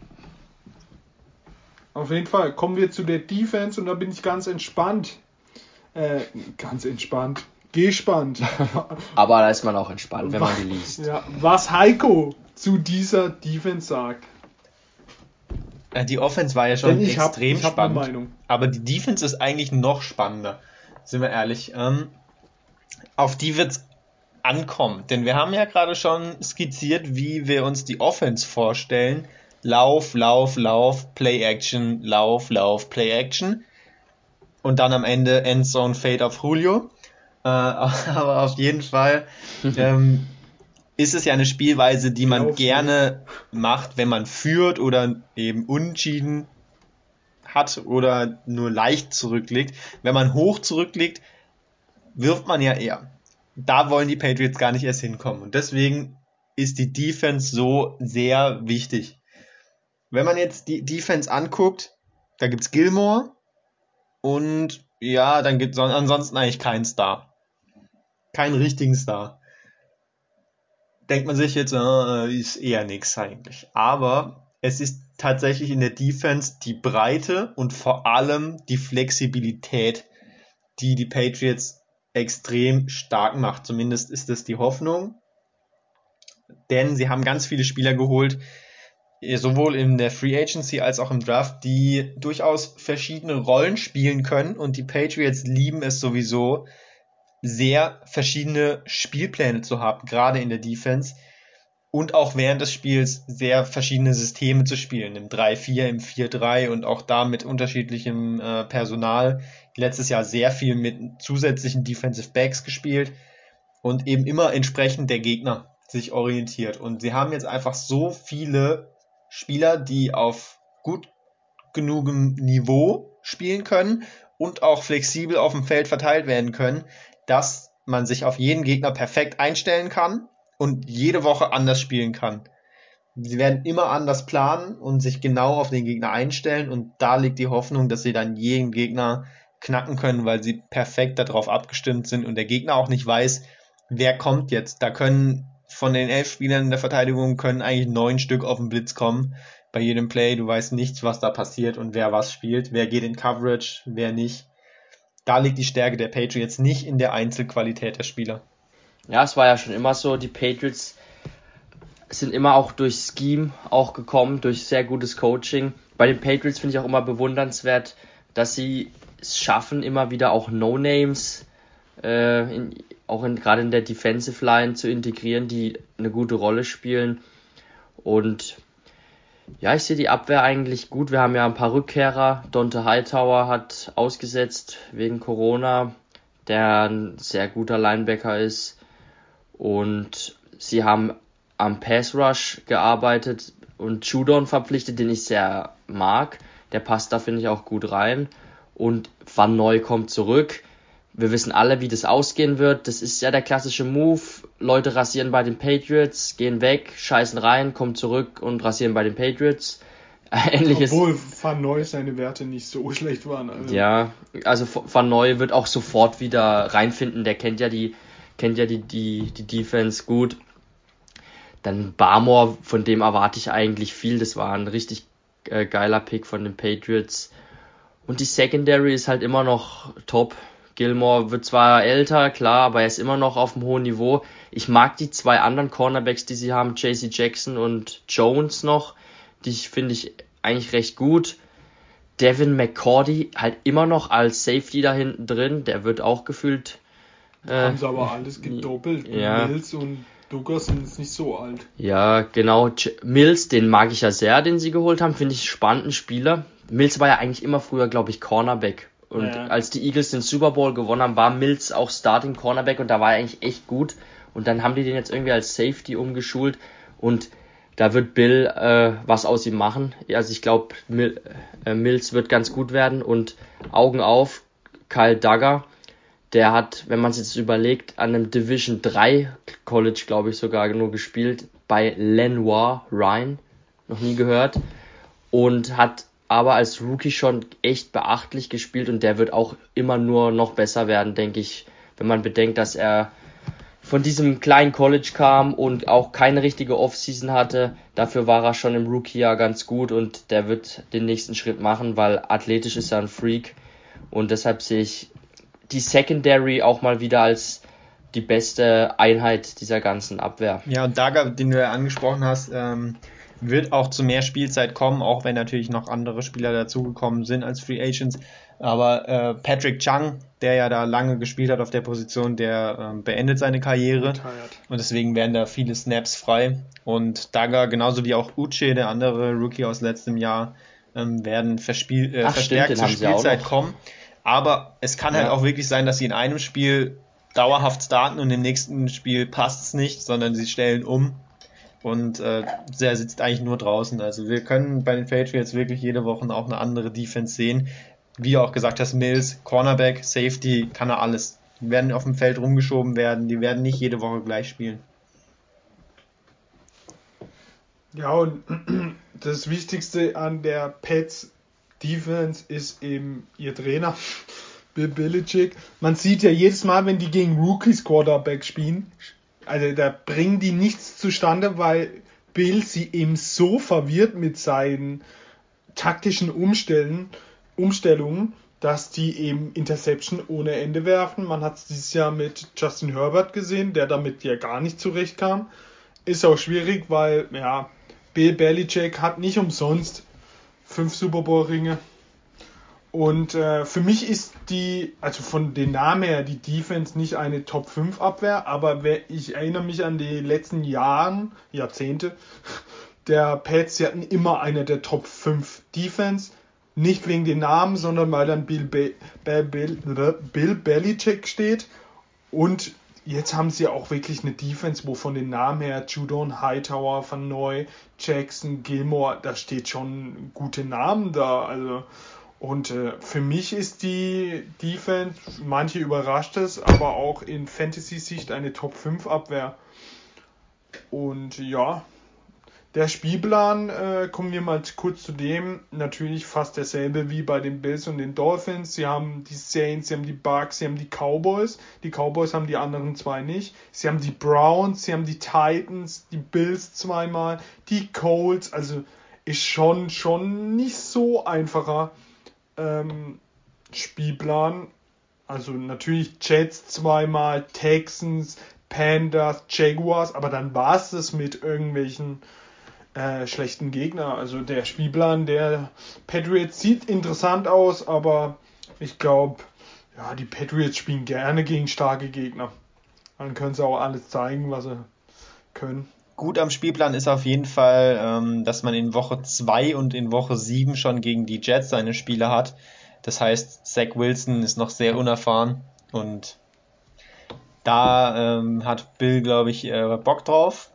Auf jeden Fall kommen wir zu der Defense und da bin ich ganz entspannt. Äh, ganz entspannt. Gespannt. <laughs> Aber da ist man auch entspannt, wenn man die liest. ja, was Heiko zu dieser Defense sagt. Äh, Die Offense war ja schon extrem hab ne spannend. Meinung. Aber die Defense ist eigentlich noch spannender. Sind wir ehrlich. Ähm, auf die wird's ankommen. Denn wir haben ja gerade schon skizziert, wie wir uns die Offense vorstellen. Lauf, Lauf, Lauf, Play Action, Lauf, Lauf, Play Action. Und dann am Ende Endzone Fade auf Julio. Äh, <laughs> aber auf jeden Fall ähm, ist es ja eine Spielweise, die man Lauf, gerne macht, wenn man führt oder eben unentschieden hat oder nur leicht zurückliegt. Wenn man hoch zurückliegt, wirft man ja eher. Da wollen die Patriots gar nicht erst hinkommen. Und deswegen ist die Defense so sehr wichtig. Wenn man jetzt die Defense anguckt, da gibt's Gilmore und ja, dann gibt's son- ansonsten eigentlich keinen Star. Keinen richtigen Star. denkt man sich jetzt, äh, ist eher nix eigentlich. Aber es ist tatsächlich in der Defense die Breite und vor allem die Flexibilität, die die Patriots extrem stark macht. Zumindest ist es die Hoffnung. Denn sie haben ganz viele Spieler geholt, sowohl in der Free Agency als auch im Draft, die durchaus verschiedene Rollen spielen können und die Patriots lieben es sowieso, sehr verschiedene Spielpläne zu haben, gerade in der Defense und auch während des Spiels sehr verschiedene Systeme zu spielen, im 3-4, im 4-3 und auch da mit unterschiedlichem äh, Personal. Letztes Jahr sehr viel mit zusätzlichen Defensive Backs gespielt und eben immer entsprechend der Gegner sich orientiert. Und sie haben jetzt einfach so viele Spieler, die auf gut genugem Niveau spielen können und auch flexibel auf dem Feld verteilt werden können, dass man sich auf jeden Gegner perfekt einstellen kann und jede Woche anders spielen kann. Sie werden immer anders planen und sich genau auf den Gegner einstellen und da liegt die Hoffnung, dass sie dann jeden Gegner knacken können, weil sie perfekt darauf abgestimmt sind und der Gegner auch nicht weiß, wer kommt jetzt. Da können von den elf Spielern in der Verteidigung können eigentlich neun Stück auf den Blitz kommen. Bei jedem Play, du weißt nichts, was da passiert und wer was spielt, wer geht in Coverage, wer nicht. Da liegt die Stärke der Patriots nicht in der Einzelqualität der Spieler. Ja, es war ja schon immer so, die Patriots sind immer auch durch Scheme auch gekommen, durch sehr gutes Coaching. Bei den Patriots finde ich auch immer bewundernswert, dass sie es schaffen, immer wieder auch No-Names, äh, in, auch in, gerade in der Defensive Line zu integrieren, die eine gute Rolle spielen. Und ja, ich sehe die Abwehr eigentlich gut. Wir haben ja ein paar Rückkehrer. Dante Hightower hat ausgesetzt wegen Corona, der ein sehr guter Linebacker ist. Und sie haben am Pass Rush gearbeitet und Judon verpflichtet, den ich sehr mag. Der passt da, finde ich, auch gut rein. Und Van Neu kommt zurück. Wir wissen alle, wie das ausgehen wird. Das ist ja der klassische Move. Leute rasieren bei den Patriots, gehen weg, scheißen rein, kommen zurück und rasieren bei den Patriots. <laughs> Ähnliches. Obwohl Van Neu seine Werte nicht so <laughs> schlecht waren. Also. Ja, also Van Neu wird auch sofort wieder reinfinden. Der kennt ja die kennt ja die, die, die Defense gut. Dann Barmore, von dem erwarte ich eigentlich viel. Das war ein richtig äh, geiler Pick von den Patriots. Und die Secondary ist halt immer noch top. Gilmore wird zwar älter, klar, aber er ist immer noch auf einem hohen Niveau. Ich mag die zwei anderen Cornerbacks, die sie haben, JC Jackson und Jones noch. Die finde ich eigentlich recht gut. Devin McCordy halt immer noch als Safety da hinten drin. Der wird auch gefühlt äh, haben sie aber alles gedoppelt. <laughs> Ja. Mills und Douglas sind jetzt nicht so alt. Ja, genau. Mills, den mag ich ja sehr, den sie geholt haben. Finde ich spannenden Spieler. Mills war ja eigentlich immer früher, glaube ich, Cornerback. Und ja. als die Eagles den Super Bowl gewonnen haben, war Mills auch Starting Cornerback und da war er eigentlich echt gut. Und dann haben die den jetzt irgendwie als Safety umgeschult und da wird Bill äh, was aus ihm machen. Also ich glaube, Mil äh, Mills wird ganz gut werden und Augen auf, Kyle Duggar der hat, wenn man es jetzt überlegt, an einem Division 3 College, glaube ich, sogar nur gespielt, bei Lenoir Rhine, noch nie gehört, und hat aber als Rookie schon echt beachtlich gespielt und der wird auch immer nur noch besser werden, denke ich, wenn man bedenkt, dass er von diesem kleinen College kam und auch keine richtige Offseason hatte. Dafür war er schon im Rookie-Jahr ganz gut und der wird den nächsten Schritt machen, weil athletisch ist er ein Freak. Und deshalb sehe ich die Secondary auch mal wieder als die beste Einheit dieser ganzen Abwehr. Ja, und Daga, den du ja angesprochen hast, ähm, wird auch zu mehr Spielzeit kommen, auch wenn natürlich noch andere Spieler dazugekommen sind als Free Agents. Aber äh, Patrick Chung, der ja da lange gespielt hat auf der Position, der äh, beendet seine Karriere. Retired. Und deswegen werden da viele Snaps frei. Und Daga, genauso wie auch Uche, der andere Rookie aus letztem Jahr, ähm, werden verspiel äh, Ach, verstärkt stimmt, zur Spielzeit kommen. Aber es kann halt ja. halt auch wirklich sein, dass sie in einem Spiel dauerhaft starten und im nächsten Spiel passt es nicht, sondern sie stellen um und äh, der sitzt eigentlich nur draußen. Also wir können bei den Patriots wirklich jede Woche auch eine andere Defense sehen. Wie auch gesagt hast, Mills, Cornerback, Safety, kann er alles. Die werden auf dem Feld rumgeschoben werden, die werden nicht jede Woche gleich spielen. Ja, und <clears throat> das Wichtigste an der Pets Defense ist eben ihr Trainer, <laughs> Bill Belichick. Man sieht ja jedes Mal, wenn die gegen Rookies Quarterback spielen, also da bringen die nichts zustande, weil Bill sie eben so verwirrt mit seinen taktischen Umstellen, Umstellungen, dass die eben Interception ohne Ende werfen. Man hat es dieses Jahr mit Justin Herbert gesehen, der damit ja gar nicht zurechtkam. Ist auch schwierig, weil ja, Bill Belichick hat nicht umsonst fünf Super Bowl Ringe. Und äh, für mich ist die, also von den Namen her, die Defense nicht eine Top 5 Abwehr, aber ich erinnere mich an die letzten Jahren, Jahrzehnte <laughs> der Pets, sie hatten immer eine der Top 5 Defense. Nicht wegen den Namen, sondern weil dann Bill, Be Bill, Bill Belichick steht. Und jetzt haben sie auch wirklich eine Defense, wo von den Namen her Judon, Hightower, Van Neu, Jackson, Gilmore, da steht schon gute Namen da. Also und äh, für mich ist die Defense, manche überrascht es, aber auch in Fantasy-Sicht eine Top 5 Abwehr. Und ja, der Spielplan, äh, kommen wir mal kurz zu dem, natürlich fast derselbe wie bei den Bills und den Dolphins. Sie haben die Saints, sie haben die Bucks, sie haben die Cowboys. Die Cowboys haben die anderen zwei nicht. Sie haben die Browns, sie haben die Titans, die Bills zweimal, die Colts. Also ist schon, schon nicht so einfacher ähm, Spielplan. Also natürlich Jets zweimal, Texans, Pandas, Jaguars, aber dann war es das mit irgendwelchen äh, schlechten Gegnern. Also der Spielplan der Patriots sieht interessant aus, aber ich glaube, ja, die Patriots spielen gerne gegen starke Gegner. Dann können sie auch alles zeigen, was sie können. Gut am Spielplan ist auf jeden Fall, ähm, dass man in Woche 2 und in Woche 7 schon gegen die Jets seine Spiele hat. Das heißt, Zach Wilson ist noch sehr unerfahren und da ähm, hat Bill, glaube ich, äh, Bock drauf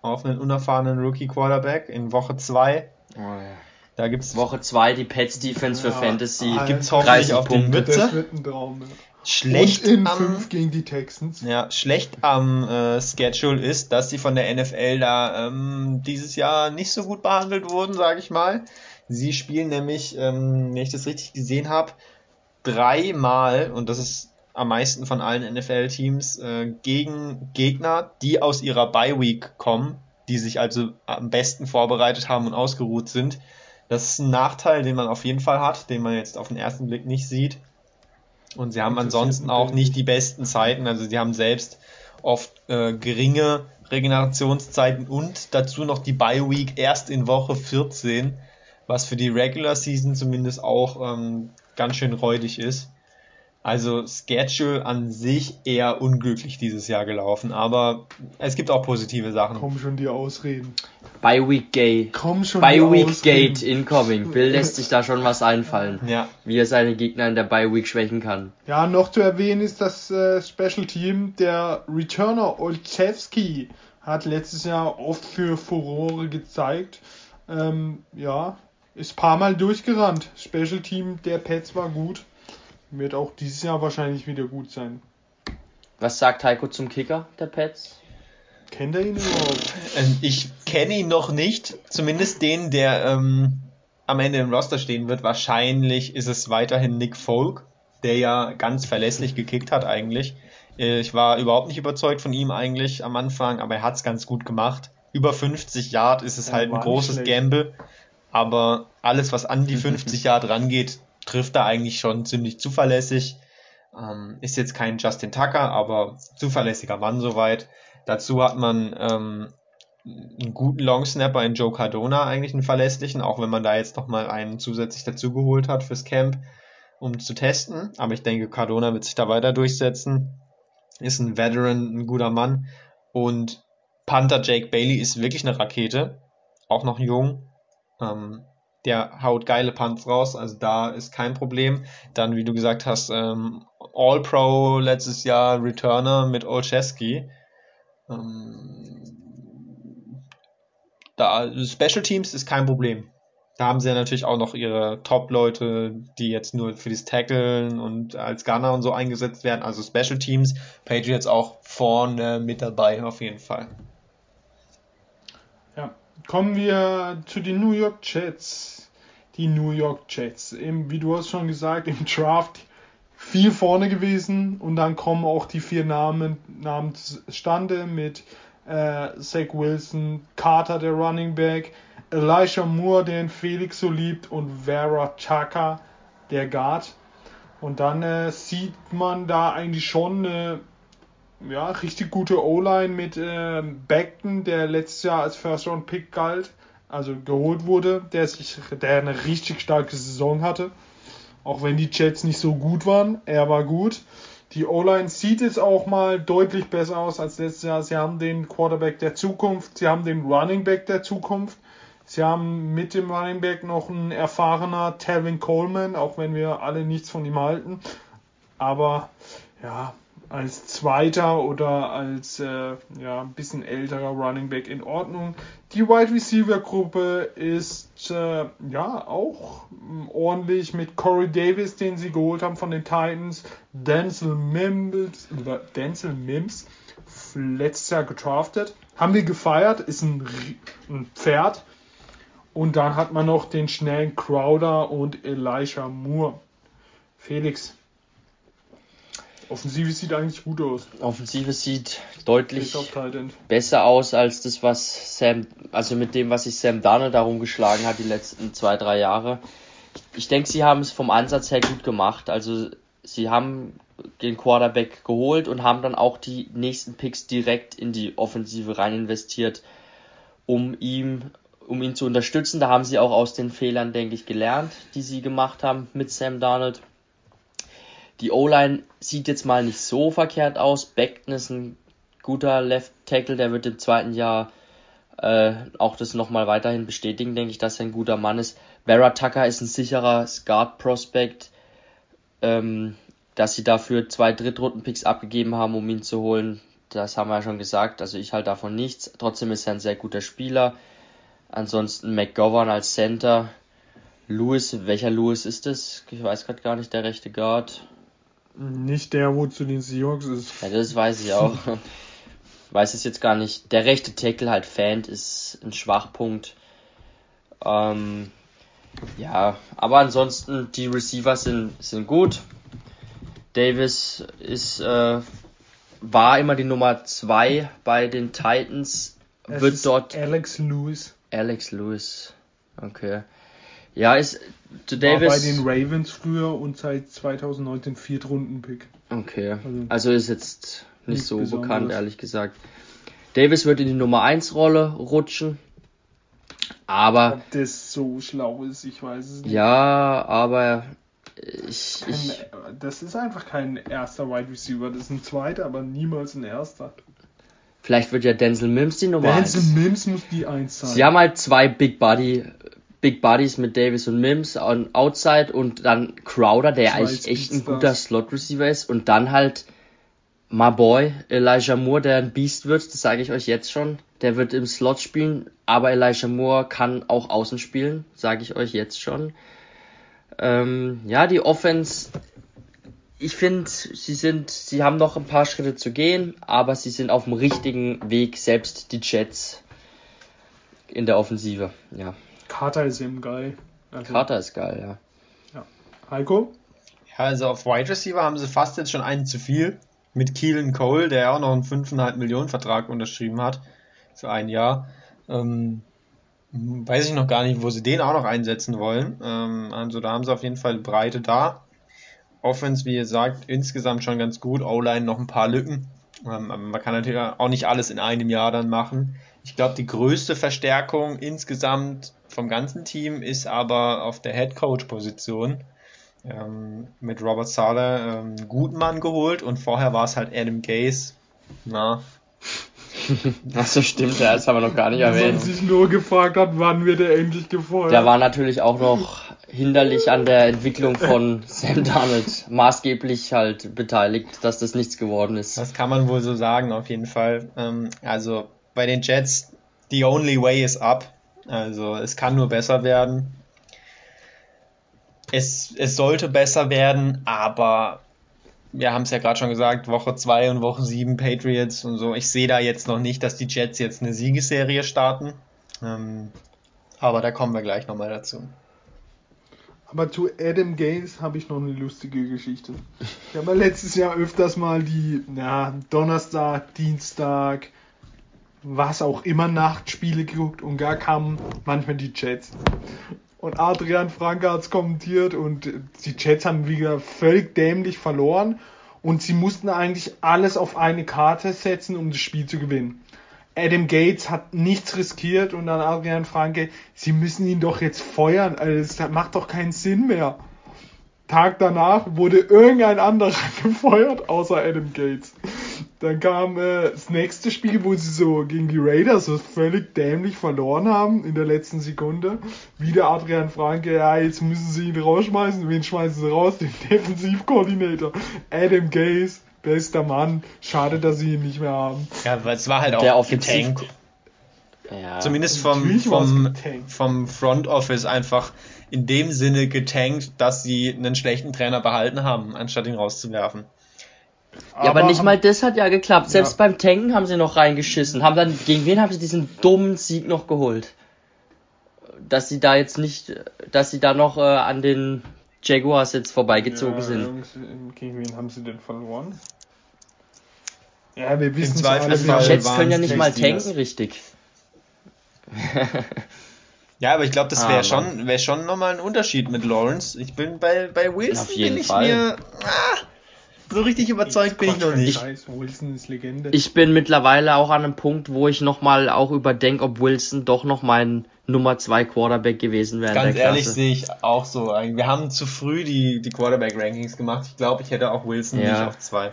auf einen unerfahrenen Rookie Quarterback in Woche 2. Oh, ja. Da gibt's Woche 2 die Pets Defense ja, für Fantasy. Alter. Gibt's hoffentlich auf den Mütze. Schlecht Und in 5 gegen die Texans. Ja, schlecht am äh, Schedule ist, dass sie von der NFL da ähm, dieses Jahr nicht so gut behandelt wurden, sage ich mal. Sie spielen nämlich, ähm, wenn ich das richtig gesehen habe, dreimal, und das ist am meisten von allen NFL-Teams, äh, gegen Gegner, die aus ihrer Bye-Week kommen, die sich also am besten vorbereitet haben und ausgeruht sind. Das ist ein Nachteil, den man auf jeden Fall hat, den man jetzt auf den ersten Blick nicht sieht. Und sie haben ansonsten auch nicht die besten Zeiten. Also sie haben selbst oft äh, geringe Regenerationszeiten und dazu noch die Bye Week erst in Woche 14 was für die Regular Season zumindest auch ähm, ganz schön räudig ist. Also Schedule an sich eher unglücklich dieses Jahr gelaufen, aber es gibt auch positive Sachen. Komm schon die Ausreden. By Week Gate. Komm schon By Week Ausreden. Gate incoming. Bill lässt sich da schon was einfallen. Ja. Wie er seine Gegner in der By Week schwächen kann. Ja, noch zu erwähnen ist das äh, Special Team der Returner Olszewski hat letztes Jahr oft für Furore gezeigt. Ähm, ja, ist paar Mal durchgerannt. Special Team der Pets war gut. Wird auch dieses Jahr wahrscheinlich wieder gut sein. Was sagt Heiko zum Kicker der Pets? Kennt er ihn überhaupt? Ähm, ich kenne ihn noch nicht. Zumindest den, der ähm, am Ende im Roster stehen wird. Wahrscheinlich ist es weiterhin Nick Folk, der ja ganz verlässlich gekickt hat eigentlich. Äh, ich war überhaupt nicht überzeugt von ihm eigentlich am Anfang, aber er hat es ganz gut gemacht. Über 50 Yard ist es ja, halt ein großes Gamble aber alles, was an die 50 Jahre dran geht, trifft er eigentlich schon ziemlich zuverlässig. Ähm, ist jetzt kein Justin Tucker, aber zuverlässiger Mann soweit. Dazu hat man ähm, einen guten Longsnapper in Joe Cardona, eigentlich einen verlässlichen, auch wenn man da jetzt nochmal einen zusätzlich dazugeholt hat fürs Camp, um zu testen. Aber ich denke, Cardona wird sich da weiter durchsetzen. Ist ein Veteran, ein guter Mann. Und Panther Jake Bailey ist wirklich eine Rakete. Auch noch jung. Ähm, der haut geile Punts raus, also da ist kein Problem. Dann, wie du gesagt hast, ähm, All-Pro letztes Jahr Returner mit Olszewski. Ähm, da, Special Teams ist kein Problem. Da haben sie ja natürlich auch noch ihre Top-Leute, die jetzt nur für das Tackeln und als Gunner und so eingesetzt werden. Also Special Teams, Patriots auch vorne mit dabei auf jeden Fall. Kommen wir zu den New York Jets. Die New York Jets. Eben, wie du hast schon gesagt, im Draft viel vorne gewesen und dann kommen auch die vier Namen, Namen zustande mit äh, Zach Wilson, Carter, der Running Back, Elisha Moore, den Felix so liebt und Vera Chaka, der Guard. Und dann äh, sieht man da eigentlich schon eine ja, richtig gute O-Line mit äh, Beckton, der letztes Jahr als First-Round-Pick galt, also geholt wurde, der, sich, der eine richtig starke Saison hatte. Auch wenn die Jets nicht so gut waren, er war gut. Die O-Line sieht jetzt auch mal deutlich besser aus als letztes Jahr. Sie haben den Quarterback der Zukunft, sie haben den Running Back der Zukunft. Sie haben mit dem Running Back noch ein erfahrener Tevin Coleman, auch wenn wir alle nichts von ihm halten. Aber ja, als zweiter oder als äh, ja, ein bisschen älterer Running Back in Ordnung. Die Wide Receiver Gruppe ist äh, ja auch ordentlich mit Corey Davis, den sie geholt haben von den Titans, Denzel Mims, Denzel Mims letztes Jahr getraftet. Haben wir gefeiert, ist ein, ein Pferd. Und dann hat man noch den schnellen Crowder und Elisha Moore. Felix, Offensive sieht eigentlich gut aus. Offensive sieht deutlich besser aus als das, was Sam, also mit dem, was sich Sam Darnold darum geschlagen hat die letzten zwei, drei Jahre. Ich denke, sie haben es vom Ansatz her gut gemacht. Also sie haben den Quarterback geholt und haben dann auch die nächsten Picks direkt in die Offensive rein investiert, um ihm, um ihn zu unterstützen. Da haben sie auch aus den Fehlern, denke ich, gelernt, die sie gemacht haben mit Sam Darnold. Die O-Line sieht jetzt mal nicht so verkehrt aus. Beckton ist ein guter Left Tackle, der wird im zweiten Jahr äh, auch das nochmal weiterhin bestätigen, denke ich, dass er ein guter Mann ist. Vera Tucker ist ein sicherer Guard Prospect, ähm, dass sie dafür zwei Drittrunden-Picks abgegeben haben, um ihn zu holen. Das haben wir ja schon gesagt, also ich halte davon nichts. Trotzdem ist er ein sehr guter Spieler. Ansonsten McGovern als Center. Lewis, welcher Lewis ist das? Ich weiß gerade gar nicht, der rechte Guard. Nicht der, wo zu den Seahawks ist. Ja, das weiß ich auch. <laughs> weiß es jetzt gar nicht. Der rechte Tackle halt Fan ist ein Schwachpunkt. Ähm, ja, aber ansonsten die Receiver sind, sind gut. Davis ist äh, war immer die Nummer 2 bei den Titans. Es wird dort Alex Lewis. Alex Lewis. Okay. Ja, ist zu Davis. War bei den Ravens früher und seit 2019 Viertrunden-Pick. Okay. Also, also, ist jetzt nicht so besonderes. bekannt, ehrlich gesagt. Davis wird in die Nummer 1 Rolle rutschen. Aber. Ob das so schlau ist, ich weiß es nicht. Ja, aber ich, kein, ich, das ist einfach kein erster Wide Receiver, das ist ein zweiter, aber niemals ein erster. Vielleicht wird ja Denzel Mims die Nummer 1. Denzel Mims muss die 1 sein. Sie haben halt zwei Big Body Big Buddies mit Davis und Mims on Outside und dann Crowder, der Zwei eigentlich echt ein guter Slot Receiver ist und dann halt my boy Elijah Moore, der ein Beast wird, das sage ich euch jetzt schon. Der wird im Slot spielen, aber Elijah Moore kann auch außen spielen, sage ich euch jetzt schon. Ähm, ja, die Offense, ich finde, sie sind, sie haben noch ein paar Schritte zu gehen, aber sie sind auf dem richtigen Weg, selbst die Jets in der Offensive, ja. Carter ist eben geil. Also, Carter ist geil, ja. ja. Heiko? Ja, also auf Wide Receiver haben sie fast jetzt schon einen zu viel. Mit Keelan Cole, der auch noch einen 5,5 Millionen Vertrag unterschrieben hat. Für ein Jahr. Ähm, weiß ich noch gar nicht, wo sie den auch noch einsetzen wollen. Ähm, also da haben sie auf jeden Fall Breite da. Offense, wie ihr sagt, insgesamt schon ganz gut. O-Line noch ein paar Lücken. Ähm, aber man kann natürlich auch nicht alles in einem Jahr dann machen. Ich glaube, die größte Verstärkung insgesamt vom ganzen Team ist aber auf der Head Coach Position ähm, mit Robert Sala ähm, einen guten Mann geholt und vorher war es halt Adam Gaze. Na. <laughs> Achso, stimmt, ja, das haben wir noch gar nicht erwähnt. Man sich nur gefragt hat, wann wird er endlich gefeuert. Der war natürlich auch noch hinderlich an der Entwicklung von <laughs> Sam Darnold maßgeblich halt beteiligt, dass das nichts geworden ist. Das kann man wohl so sagen, auf jeden Fall. Ähm, also bei den Jets, the only way is up. Also es kann nur besser werden. Es, es sollte besser werden, aber wir haben es ja gerade schon gesagt, Woche 2 und Woche 7 Patriots und so. Ich sehe da jetzt noch nicht, dass die Jets jetzt eine Siegesserie starten. Ähm, aber da kommen wir gleich nochmal dazu. Aber zu Adam Gaze habe ich noch eine lustige Geschichte. Ich habe letztes Jahr öfters mal die ja, Donnerstag, Dienstag, was auch immer Nachtspiele geguckt und gar kamen manchmal die Chats. Und Adrian Franke hat es kommentiert und die Chats haben wieder völlig dämlich verloren und sie mussten eigentlich alles auf eine Karte setzen, um das Spiel zu gewinnen. Adam Gates hat nichts riskiert und dann Adrian Franke, sie müssen ihn doch jetzt feuern, also das macht doch keinen Sinn mehr. Tag danach wurde irgendein anderer <laughs> gefeuert, außer Adam Gates. Dann kam äh, das nächste Spiel, wo sie so gegen die Raiders so völlig dämlich verloren haben in der letzten Sekunde. Wieder Adrian Franke, ja, jetzt müssen sie ihn rausschmeißen. Wen schmeißen sie raus? Den Defensivkoordinator. Adam Gaze, bester Mann. Schade, dass sie ihn nicht mehr haben. Ja, weil es war halt auch Der getankt. Offensiv- Ja. Zumindest vom, vom, getankt. vom Front Office einfach in dem Sinne getankt, dass sie einen schlechten Trainer behalten haben, anstatt ihn rauszuwerfen. Ja, aber, nicht mal das hat ja geklappt. Selbst Ja. beim Tanken haben sie noch reingeschissen. Haben dann, gegen wen haben sie diesen dummen Sieg noch geholt? Dass sie da jetzt nicht, dass sie da noch äh, an den Jaguars jetzt vorbeigezogen Ja, sind. Gegen wen haben sie denn verloren? Ja, wir wissen es alle. Die Jets können ja nicht mal tanken, richtig. <laughs> Ja, aber ich glaube, das Ah, wäre Mann. schon, wär schon nochmal ein Unterschied mit Lawrence. Ich bin bei, bei Wilson, Auf jeden bin ich Fall. mir, ah, so richtig überzeugt bin ich noch nicht. Scheiß, Wilson ist Legende. Ich bin mittlerweile auch an einem Punkt, wo ich nochmal auch überdenke, ob Wilson doch noch mein Nummer 2 Quarterback gewesen wäre Ganz der ehrlich sehe ich auch so. Wir haben zu früh die, die Quarterback-Rankings gemacht. Ich glaube, ich hätte auch Wilson Ja. nicht auf zwei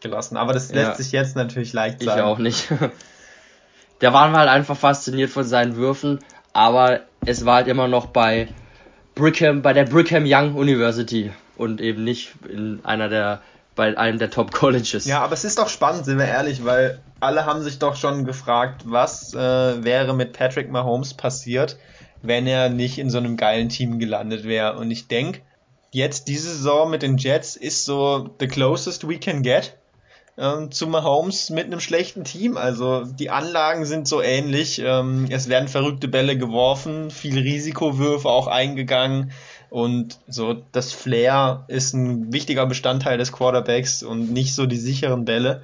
gelassen. Aber das lässt Ja. sich jetzt natürlich leicht Ich sagen. auch nicht. <laughs> Der waren halt einfach fasziniert von seinen Würfen, aber es war halt immer noch bei Brigham, bei der Brigham Young University und eben nicht in einer der, bei einem der Top Colleges. Ja, aber es ist doch spannend, sind wir ehrlich, weil alle haben sich doch schon gefragt, was äh, wäre mit Patrick Mahomes passiert, wenn er nicht in so einem geilen Team gelandet wäre. Und ich denke, jetzt diese Saison mit den Jets ist so the closest we can get ähm, zu Mahomes mit einem schlechten Team. Also die Anlagen sind so ähnlich. Ähm, es werden verrückte Bälle geworfen, viele Risikowürfe auch eingegangen. Und so das Flair ist ein wichtiger Bestandteil des Quarterbacks und nicht so die sicheren Bälle.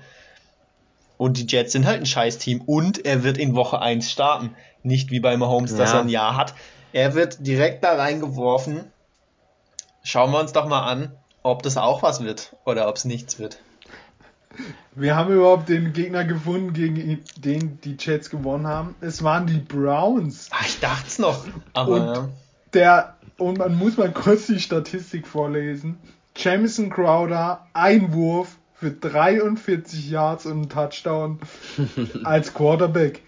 Und die Jets sind halt ein Scheiß-Team und er wird in Woche 1 starten. Nicht wie bei Mahomes, dass Ja. er ein Jahr hat. Er wird direkt da reingeworfen. Schauen wir uns doch mal an, ob das auch was wird oder ob es nichts wird. Wir haben überhaupt den Gegner gefunden, gegen den die Jets gewonnen haben. Es waren die Browns. Ah, ich dachte es noch. Aber Und- ja. Der, und man muss mal kurz die Statistik vorlesen. Jamison Crowder, Einwurf für 43 Yards und einen Touchdown <laughs> als Quarterback.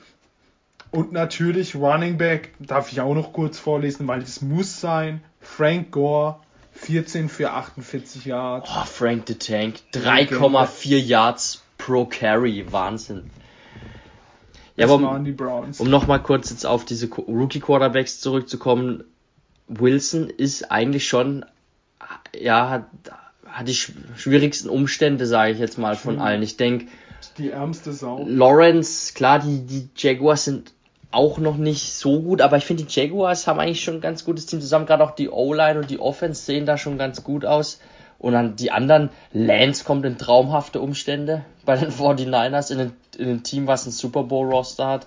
Und natürlich Running Back, darf ich auch noch kurz vorlesen, weil es muss sein. Frank Gore, 14 für 48 Yards. Oh, Frank the Tank, 3,4 Yards pro Carry, Wahnsinn. Ja, Das aber waren um, die Browns. um nochmal kurz jetzt auf diese Qu- Rookie-Quarterbacks zurückzukommen, Wilson ist eigentlich schon, ja, hat, hat die sch- schwierigsten Umstände, sage ich jetzt mal, von allen. Ich denke, Die ärmste Sau. Lawrence, klar, die, die Jaguars sind auch noch nicht so gut, aber ich finde, die Jaguars haben eigentlich schon ein ganz gutes Team zusammen. Gerade auch die O-Line und die Offense sehen da schon ganz gut aus. Und dann die anderen, Lance kommt in traumhafte Umstände bei den <laughs> 49ers in ein, in ein Team, was ein Super Bowl-Roster hat.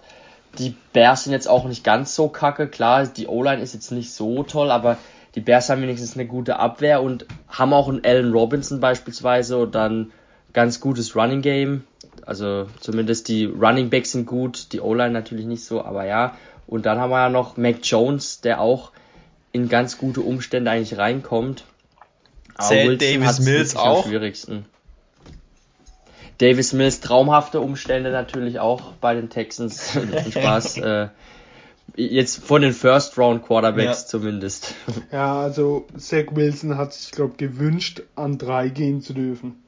Die Bears sind jetzt auch nicht ganz so kacke. Klar, die O-Line ist jetzt nicht so toll, aber die Bears haben wenigstens eine gute Abwehr und haben auch einen Allen Robinson beispielsweise und dann ganz gutes Running Game. Also zumindest die Running Backs sind gut, die O-Line natürlich nicht so, aber ja. Und dann haben wir ja noch Mac Jones, der auch in ganz gute Umstände eigentlich reinkommt. Aber Zählt Wilson Davis Mills wirklich am auch? schwierigsten. Davis Mills traumhafte Umstände natürlich auch bei den Texans. <laughs> Spaß. Äh, jetzt von den First Round Quarterbacks Ja. zumindest. Ja, also Zach Wilson hat sich, glaube gewünscht, an drei gehen zu dürfen.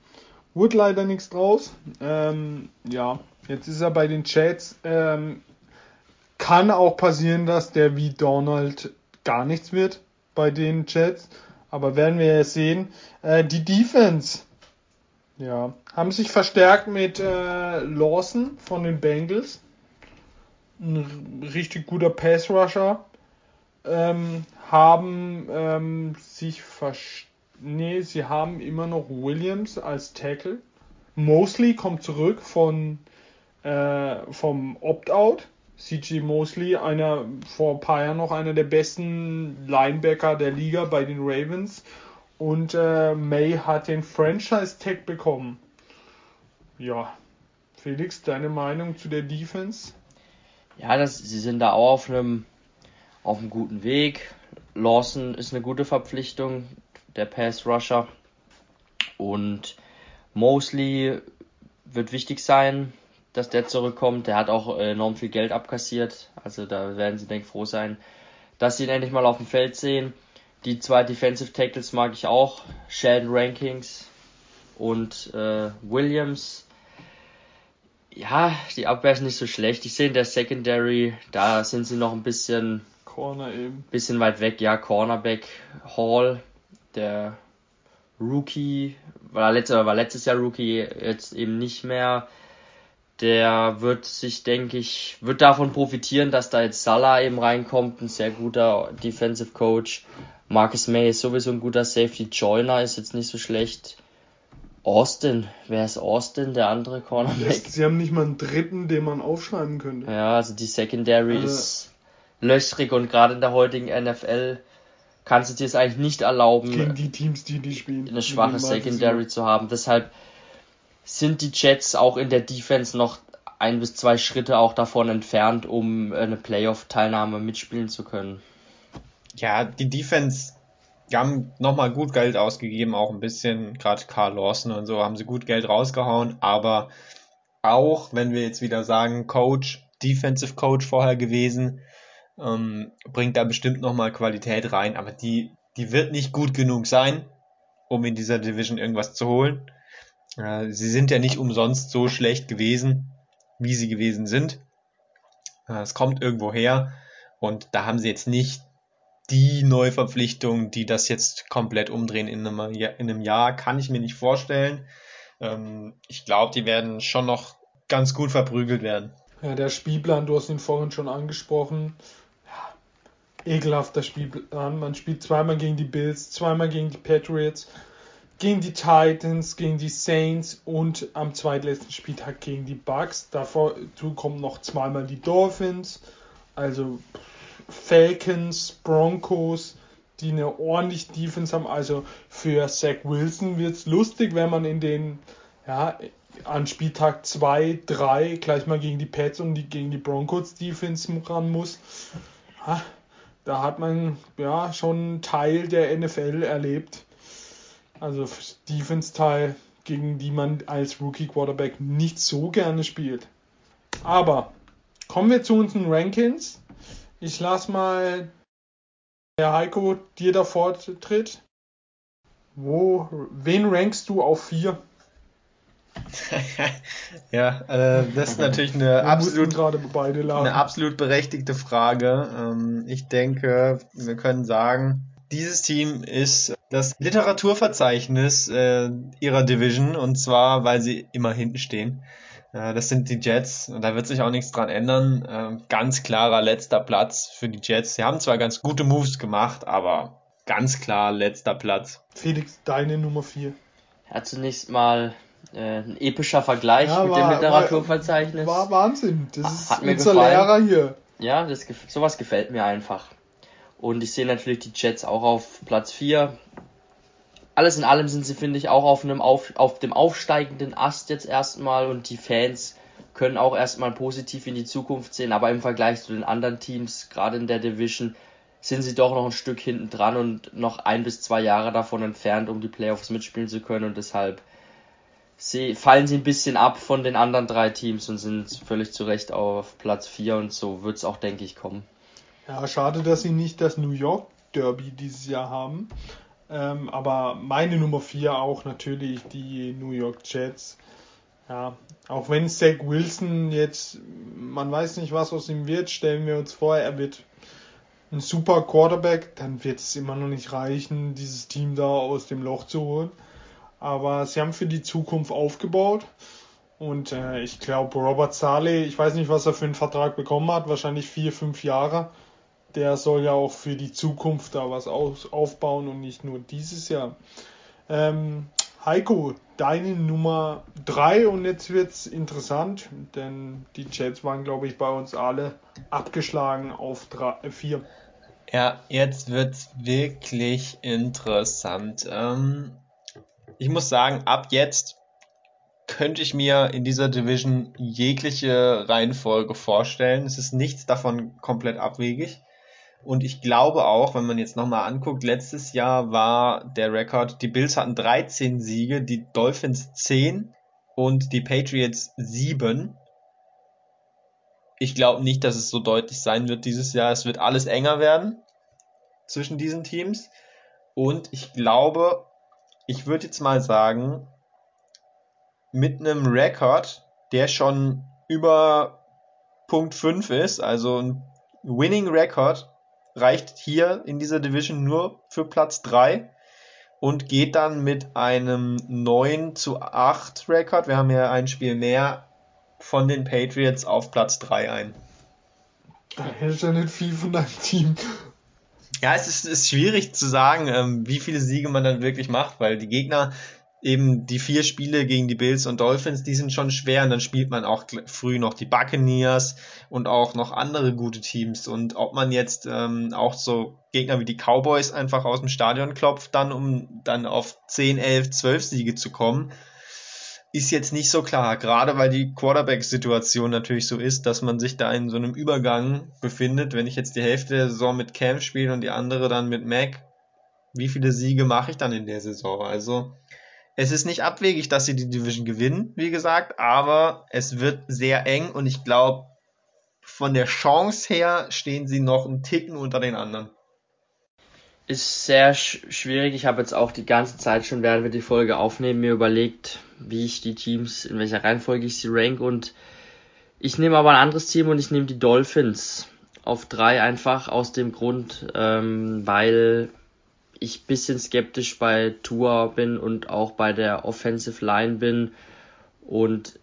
Wurde leider nichts draus. Ähm, ja, jetzt ist er bei den Jets. Ähm, kann auch passieren, dass der wie Donald gar nichts wird bei den Jets. Aber werden wir ja sehen. Äh, die Defense. Ja, haben sich verstärkt mit äh, Lawson von den Bengals. Ein richtig guter Pass-Rusher. ähm, haben ähm, sich verstanden. Nee, sie haben immer noch Williams als Tackle. Mosley kommt zurück von äh, vom Opt-out. CG Mosley, einer vor ein paar Jahren noch einer der besten Linebacker der Liga bei den Ravens. Und äh, May hat den Franchise Tag bekommen. Ja, Felix, deine Meinung zu der Defense? Ja, das, sie sind da auch auf einem, auf einem guten Weg. Lawson ist eine gute Verpflichtung, der Pass Rusher. Und Mosley wird wichtig sein, dass der zurückkommt. Der hat auch enorm viel Geld abkassiert. Also da werden sie, denke ich, froh sein, dass sie ihn endlich mal auf dem Feld sehen. Die zwei Defensive Tackles mag ich auch. Sheldon Rankings und äh, Williams. Ja, die Abwehr ist nicht so schlecht. Ich sehe in der Secondary, da sind sie noch ein bisschen Corner eben. Bisschen weit weg, ja, Cornerback Hall, der Rookie, war, letztes, war letztes Jahr Rookie, jetzt eben nicht mehr. Der wird sich, denke ich, wird davon profitieren, dass da jetzt Salah eben reinkommt, ein sehr guter Defensive Coach. Marcus May ist sowieso ein guter Safety. Joyner ist jetzt nicht so schlecht. Austin, wer ist Austin, der andere Cornerback? Sie haben nicht mal einen dritten, den man aufschreiben könnte. Ja, also die Secondary also, ist löchrig und gerade in der heutigen NFL kannst du dir es eigentlich nicht erlauben, gegen die Teams, die die spielen, eine schwache Secondary zu haben. Deshalb sind die Jets auch in der Defense noch ein bis zwei Schritte auch davon entfernt, um eine Playoff-Teilnahme mitspielen zu können. Ja, die Defense, die haben nochmal gut Geld ausgegeben, auch ein bisschen, gerade Carl Lawson und so, haben sie gut Geld rausgehauen, aber auch, wenn wir jetzt wieder sagen, Coach, Defensive Coach vorher gewesen, ähm, bringt da bestimmt nochmal Qualität rein, aber die, die wird nicht gut genug sein, um in dieser Division irgendwas zu holen. Äh, sie sind ja nicht umsonst so schlecht gewesen, wie sie gewesen sind. Äh, es kommt irgendwo her und da haben sie jetzt nicht die Neuverpflichtung, die das jetzt komplett umdrehen in einem, in einem Jahr, kann ich mir nicht vorstellen. Ähm, ich glaube, die werden schon noch ganz gut verprügelt werden. Ja, der Spielplan, du hast ihn vorhin schon angesprochen ekelhafter Spielplan. Man spielt zweimal gegen die Bills, zweimal gegen die Patriots, gegen die Titans, gegen die Saints und am zweitletzten Spieltag gegen die Bucks. Dazu kommen noch zweimal die Dolphins, also Falcons, Broncos, die eine ordentliche Defense haben. Also für Zach Wilson wird es lustig, wenn man in den, ja, an Spieltag 2, 3 gleich mal gegen die Pets und die, gegen die Broncos Defense ran muss. Ha, da hat man ja schon einen Teil der NFL erlebt. Also Defense-Teil, gegen die man als Rookie Quarterback nicht so gerne spielt. Aber kommen wir zu unseren Rankings. Ich lasse mal Herr Heiko dir da Vortritt. Wo, wen rankst du auf 4? <laughs> ja, äh, das ist natürlich eine absolut, eine absolut berechtigte Frage. Ähm, ich denke, wir können sagen, dieses Team ist das Literaturverzeichnis äh, ihrer Division und zwar, weil sie immer hinten stehen. Äh, das sind die Jets und da wird sich auch nichts dran ändern. Äh, ganz klarer letzter Platz für die Jets. Sie haben zwar ganz gute Moves gemacht, aber ganz klar letzter Platz. Felix, deine Nummer 4. Ja, zunächst mal äh, ein epischer Vergleich ja, mit war, dem Literaturverzeichnis. War, war Wahnsinn. Das ist hat mir unser Lehrer hier. Ja, das, sowas gefällt mir einfach. Und ich sehe natürlich die Jets auch auf Platz 4. Alles in allem sind sie, finde ich, auch auf, einem auf, auf dem aufsteigenden Ast jetzt erstmal und die Fans können auch erstmal positiv in die Zukunft sehen, aber im Vergleich zu den anderen Teams, gerade in der Division, sind sie doch noch ein Stück hinten dran und noch ein bis zwei Jahre davon entfernt, um die Playoffs mitspielen zu können und deshalb sie, fallen sie ein bisschen ab von den anderen drei Teams und sind völlig zu Recht auf Platz 4 und so wird es auch, denke ich, kommen. Ja, schade, dass sie nicht das New York Derby dieses Jahr haben. Ähm, aber meine Nummer 4 auch natürlich die New York Jets. Ja, auch wenn Zach Wilson jetzt, man weiß nicht, was aus ihm wird, stellen wir uns vor, er wird ein super Quarterback, dann wird es immer noch nicht reichen, dieses Team da aus dem Loch zu holen. Aber sie haben für die Zukunft aufgebaut. Und äh, ich glaube, Robert Saleh, ich weiß nicht, was er für einen Vertrag bekommen hat, wahrscheinlich vier, fünf Jahre. Der soll ja auch für die Zukunft da was aufbauen und nicht nur dieses Jahr. Ähm, Heiko, deine Nummer 3 und jetzt wird's interessant, denn die Jets waren, glaube ich, bei uns alle abgeschlagen auf 4. Äh, ja, jetzt wird's wirklich interessant. Ähm, ich muss sagen, ab jetzt könnte ich mir in dieser Division jegliche Reihenfolge vorstellen. Es ist nichts davon komplett abwegig. Und ich glaube auch, wenn man jetzt nochmal anguckt, letztes Jahr war der Rekord, die Bills hatten 13 Siege, die Dolphins 10 und die Patriots 7. Ich glaube nicht, dass es so deutlich sein wird dieses Jahr. Es wird alles enger werden zwischen diesen Teams. Und ich glaube, ich würde jetzt mal sagen, mit einem Rekord, der schon über Punkt 5 ist, also ein Winning Record, reicht hier in dieser Division nur für Platz 3 und geht dann mit einem 9 zu 8 Rekord, wir haben ja ein Spiel mehr, von den Patriots auf Platz 3 ein. Da hält ja nicht viel von deinem Team. Ja, es ist, ist schwierig zu sagen, ähm, wie viele Siege man dann wirklich macht, weil die Gegner eben die vier Spiele gegen die Bills und Dolphins, die sind schon schwer und dann spielt man auch früh noch die Buccaneers und auch noch andere gute Teams und ob man jetzt ähm, auch so Gegner wie die Cowboys einfach aus dem Stadion klopft, dann um dann auf 10, 11, 12 Siege zu kommen, ist jetzt nicht so klar, gerade weil die Quarterback-Situation natürlich so ist, dass man sich da in so einem Übergang befindet. Wenn ich jetzt die Hälfte der Saison mit Cam spiele und die andere dann mit Mac, wie viele Siege mache ich dann in der Saison? Also es ist nicht abwegig, dass sie die Division gewinnen, wie gesagt, aber es wird sehr eng und ich glaube, von der Chance her stehen sie noch einen Ticken unter den anderen. Ist sehr sch schwierig. Ich habe jetzt auch die ganze Zeit schon, während wir die Folge aufnehmen, mir überlegt, wie ich die Teams, in welcher Reihenfolge ich sie rank und ich nehme aber ein anderes Team und ich nehme die Dolphins auf drei einfach aus dem Grund, ähm, weil ich bisschen skeptisch bei Tour bin und auch bei der Offensive Line bin. Und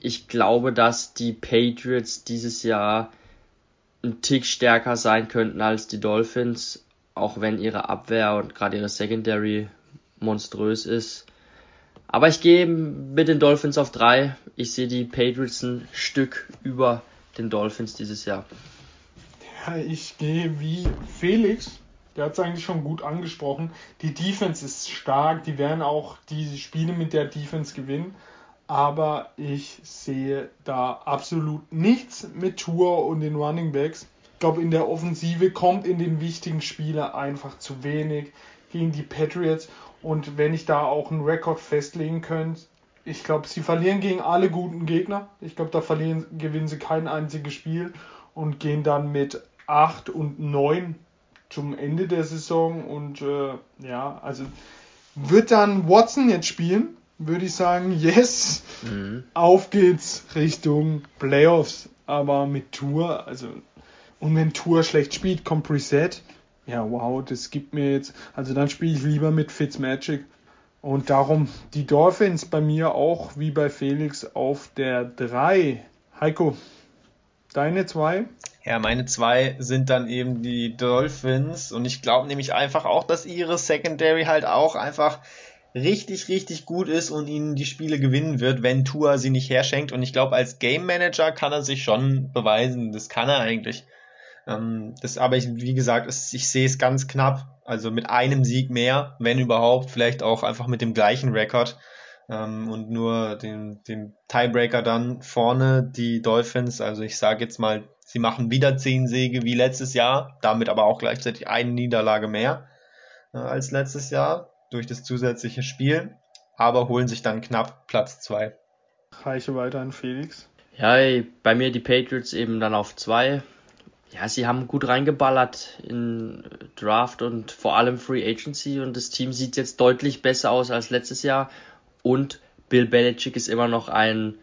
ich glaube, dass die Patriots dieses Jahr ein Tick stärker sein könnten als die Dolphins, auch wenn ihre Abwehr und gerade ihre Secondary monströs ist. Aber ich gehe mit den Dolphins auf drei. Ich sehe die Patriots ein Stück über den Dolphins dieses Jahr. Ja, ich gehe wie Felix der hat es eigentlich schon gut angesprochen. Die Defense ist stark, die werden auch die Spiele mit der Defense gewinnen. Aber ich sehe da absolut nichts mit Tour und den Running Backs. Ich glaube, in der Offensive kommt in den wichtigen Spielen einfach zu wenig gegen die Patriots. Und wenn ich da auch einen Rekord festlegen könnte, ich glaube, sie verlieren gegen alle guten Gegner. Ich glaube, da verlieren, gewinnen sie kein einziges Spiel und gehen dann mit 8 und 9 zum Ende der Saison und äh, ja, also wird dann Watson jetzt spielen, würde ich sagen, yes, mhm. auf geht's Richtung Playoffs, aber mit Tour, also und wenn Tour schlecht spielt, kommt Reset. Ja, wow, das gibt mir jetzt, also dann spiele ich lieber mit Fitzmagic. Und darum die Dolphins bei mir auch wie bei Felix auf der 3. Heiko, deine 2? Ja, meine zwei sind dann eben die Dolphins und ich glaube nämlich einfach auch, dass ihre Secondary halt auch einfach richtig, richtig gut ist und ihnen die Spiele gewinnen wird, wenn Tua sie nicht herschenkt. Und ich glaube, als Game Manager kann er sich schon beweisen. Das kann er eigentlich. Ähm, das, aber ich, wie gesagt, ich sehe es ganz knapp. Also mit einem Sieg mehr, wenn überhaupt, vielleicht auch einfach mit dem gleichen Rekord. Ähm, und nur den, den Tiebreaker dann vorne, die Dolphins. Also ich sage jetzt mal Sie machen wieder zehn Siege wie letztes Jahr, damit aber auch gleichzeitig eine Niederlage mehr äh, als letztes Jahr durch das zusätzliche Spiel, aber holen sich dann knapp Platz zwei. Reiche weiter an Felix. Ja, bei mir die Patriots eben dann auf zwei. Ja, sie haben gut reingeballert in Draft und vor allem Free Agency und das Team sieht jetzt deutlich besser aus als letztes Jahr und Bill Belichick ist immer noch ein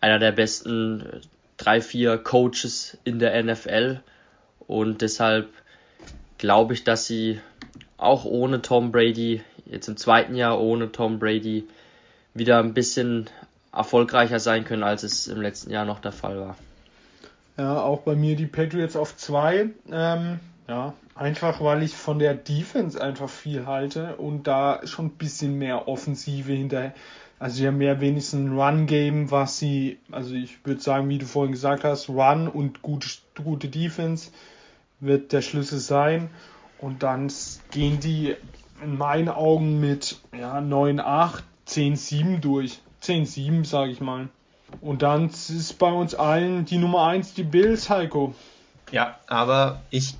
einer der besten drei, vier Coaches in der NFL und deshalb glaube ich, dass sie auch ohne Tom Brady, jetzt im zweiten Jahr ohne Tom Brady, wieder ein bisschen erfolgreicher sein können, als es im letzten Jahr noch der Fall war. Ja, auch bei mir die Patriots auf zwei. Ähm, Ja, einfach weil ich von der Defense einfach viel halte und da schon ein bisschen mehr Offensive hinterher. Also sie haben ja wenigstens ein Run-Game, was sie, also ich würde sagen, wie du vorhin gesagt hast, Run und gute, gute Defense wird der Schlüssel sein. Und dann gehen die in meinen Augen mit ja, 9-8, 10-7 durch. 10-7, sage ich mal. Und dann ist bei uns allen die Nummer 1 die Bills, Heiko. Ja, aber ich,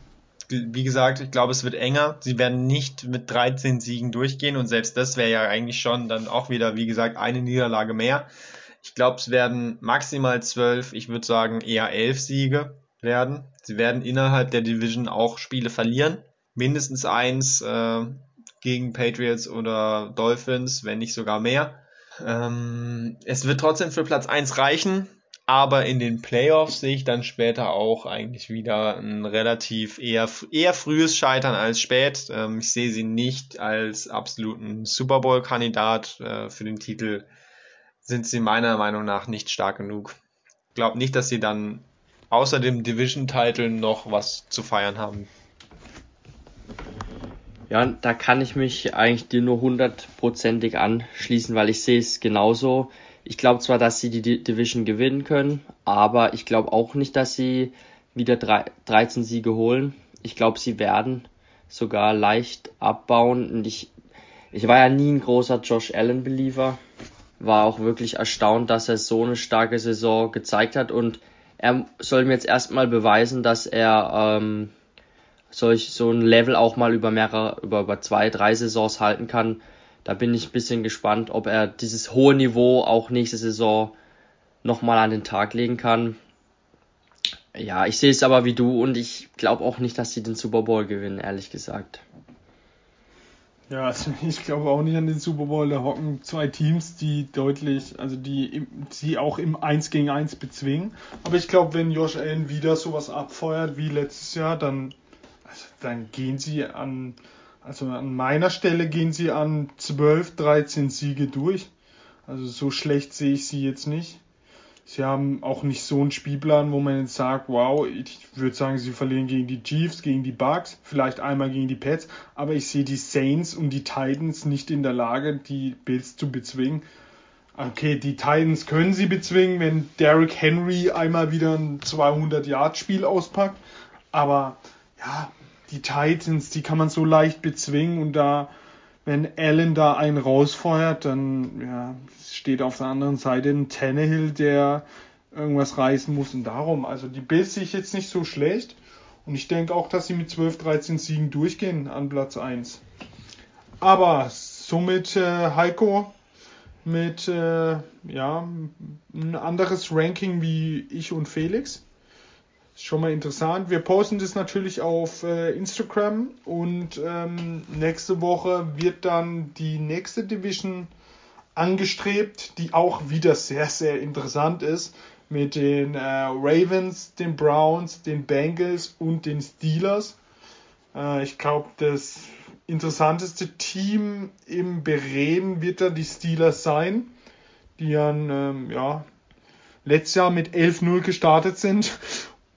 wie gesagt, ich glaube, es wird enger. Sie werden nicht mit 13 Siegen durchgehen und selbst das wäre ja eigentlich schon dann auch wieder, wie gesagt, eine Niederlage mehr. Ich glaube, es werden maximal 12, ich würde sagen eher 11 Siege werden. Sie werden innerhalb der Division auch Spiele verlieren. Mindestens eins äh, gegen Patriots oder Dolphins, wenn nicht sogar mehr. Ähm, es wird trotzdem für Platz 1 reichen, aber in den Playoffs sehe ich dann später auch eigentlich wieder ein relativ eher, eher frühes Scheitern als spät. Ähm, ich sehe sie nicht als absoluten Super Bowl-Kandidat äh, für den Titel. Sind sie meiner Meinung nach nicht stark genug. Ich glaube nicht, dass sie dann außer dem Division-Title noch was zu feiern haben. Ja, da kann ich mich eigentlich dir nur hundertprozentig anschließen, weil ich sehe es genauso. Ich glaube zwar, dass sie die Division gewinnen können, aber ich glaube auch nicht, dass sie wieder 13 Siege holen. Ich glaube, sie werden sogar leicht abbauen. Und ich, ich war ja nie ein großer Josh Allen-Believer. War auch wirklich erstaunt, dass er so eine starke Saison gezeigt hat. Und er soll mir jetzt erstmal beweisen, dass er ähm, solch so ein Level auch mal über mehrere, über, über zwei, drei Saisons halten kann. Da bin ich ein bisschen gespannt, ob er dieses hohe Niveau auch nächste Saison nochmal an den Tag legen kann. Ja, ich sehe es aber wie du und ich glaube auch nicht, dass sie den Super Bowl gewinnen, ehrlich gesagt. Ja, also <laughs> ich glaube auch nicht an den Super Bowl. Da hocken zwei Teams, die deutlich, also die sie auch im 1 gegen 1 bezwingen. Aber ich glaube, wenn Josh Allen wieder sowas abfeuert wie letztes Jahr, dann dann gehen sie an, also an meiner Stelle gehen sie an 12, 13 Siege durch. Also so schlecht sehe ich sie jetzt nicht. Sie haben auch nicht so einen Spielplan, wo man jetzt sagt, wow, ich würde sagen, sie verlieren gegen die Chiefs, gegen die Bucks, vielleicht einmal gegen die Pets, aber ich sehe die Saints und die Titans nicht in der Lage, die Bills zu bezwingen. Okay, die Titans können sie bezwingen, wenn Derrick Henry einmal wieder ein 200-Yard-Spiel auspackt, aber ja, die Titans, die kann man so leicht bezwingen und da, wenn Allen da einen rausfeuert, dann ja, steht auf der anderen Seite ein Tannehill, der irgendwas reißen muss und darum. Also die Bills sehe ich jetzt nicht so schlecht und ich denke auch, dass sie mit 12, 13 Siegen durchgehen an Platz 1. Aber somit äh, Heiko mit äh, ja, ein anderes Ranking wie ich und Felix. Schon mal interessant. Wir posten das natürlich auf äh, Instagram und ähm, nächste Woche wird dann die nächste Division angestrebt, die auch wieder sehr, sehr interessant ist mit den äh, Ravens, den Browns, den Bengals und den Steelers. Äh, ich glaube, das interessanteste Team im Bremen wird dann die Steelers sein, die dann ähm, ja, letztes Jahr mit 11-0 gestartet sind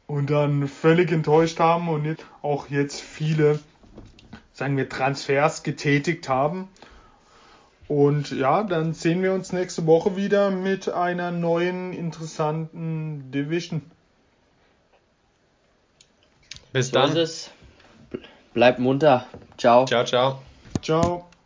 und dann völlig enttäuscht haben und auch jetzt viele, sagen wir, Transfers getätigt haben. Und ja, dann sehen wir uns nächste Woche wieder mit einer neuen interessanten Division. Bis dann. Bleibt munter. Ciao. Ciao, ciao. Ciao.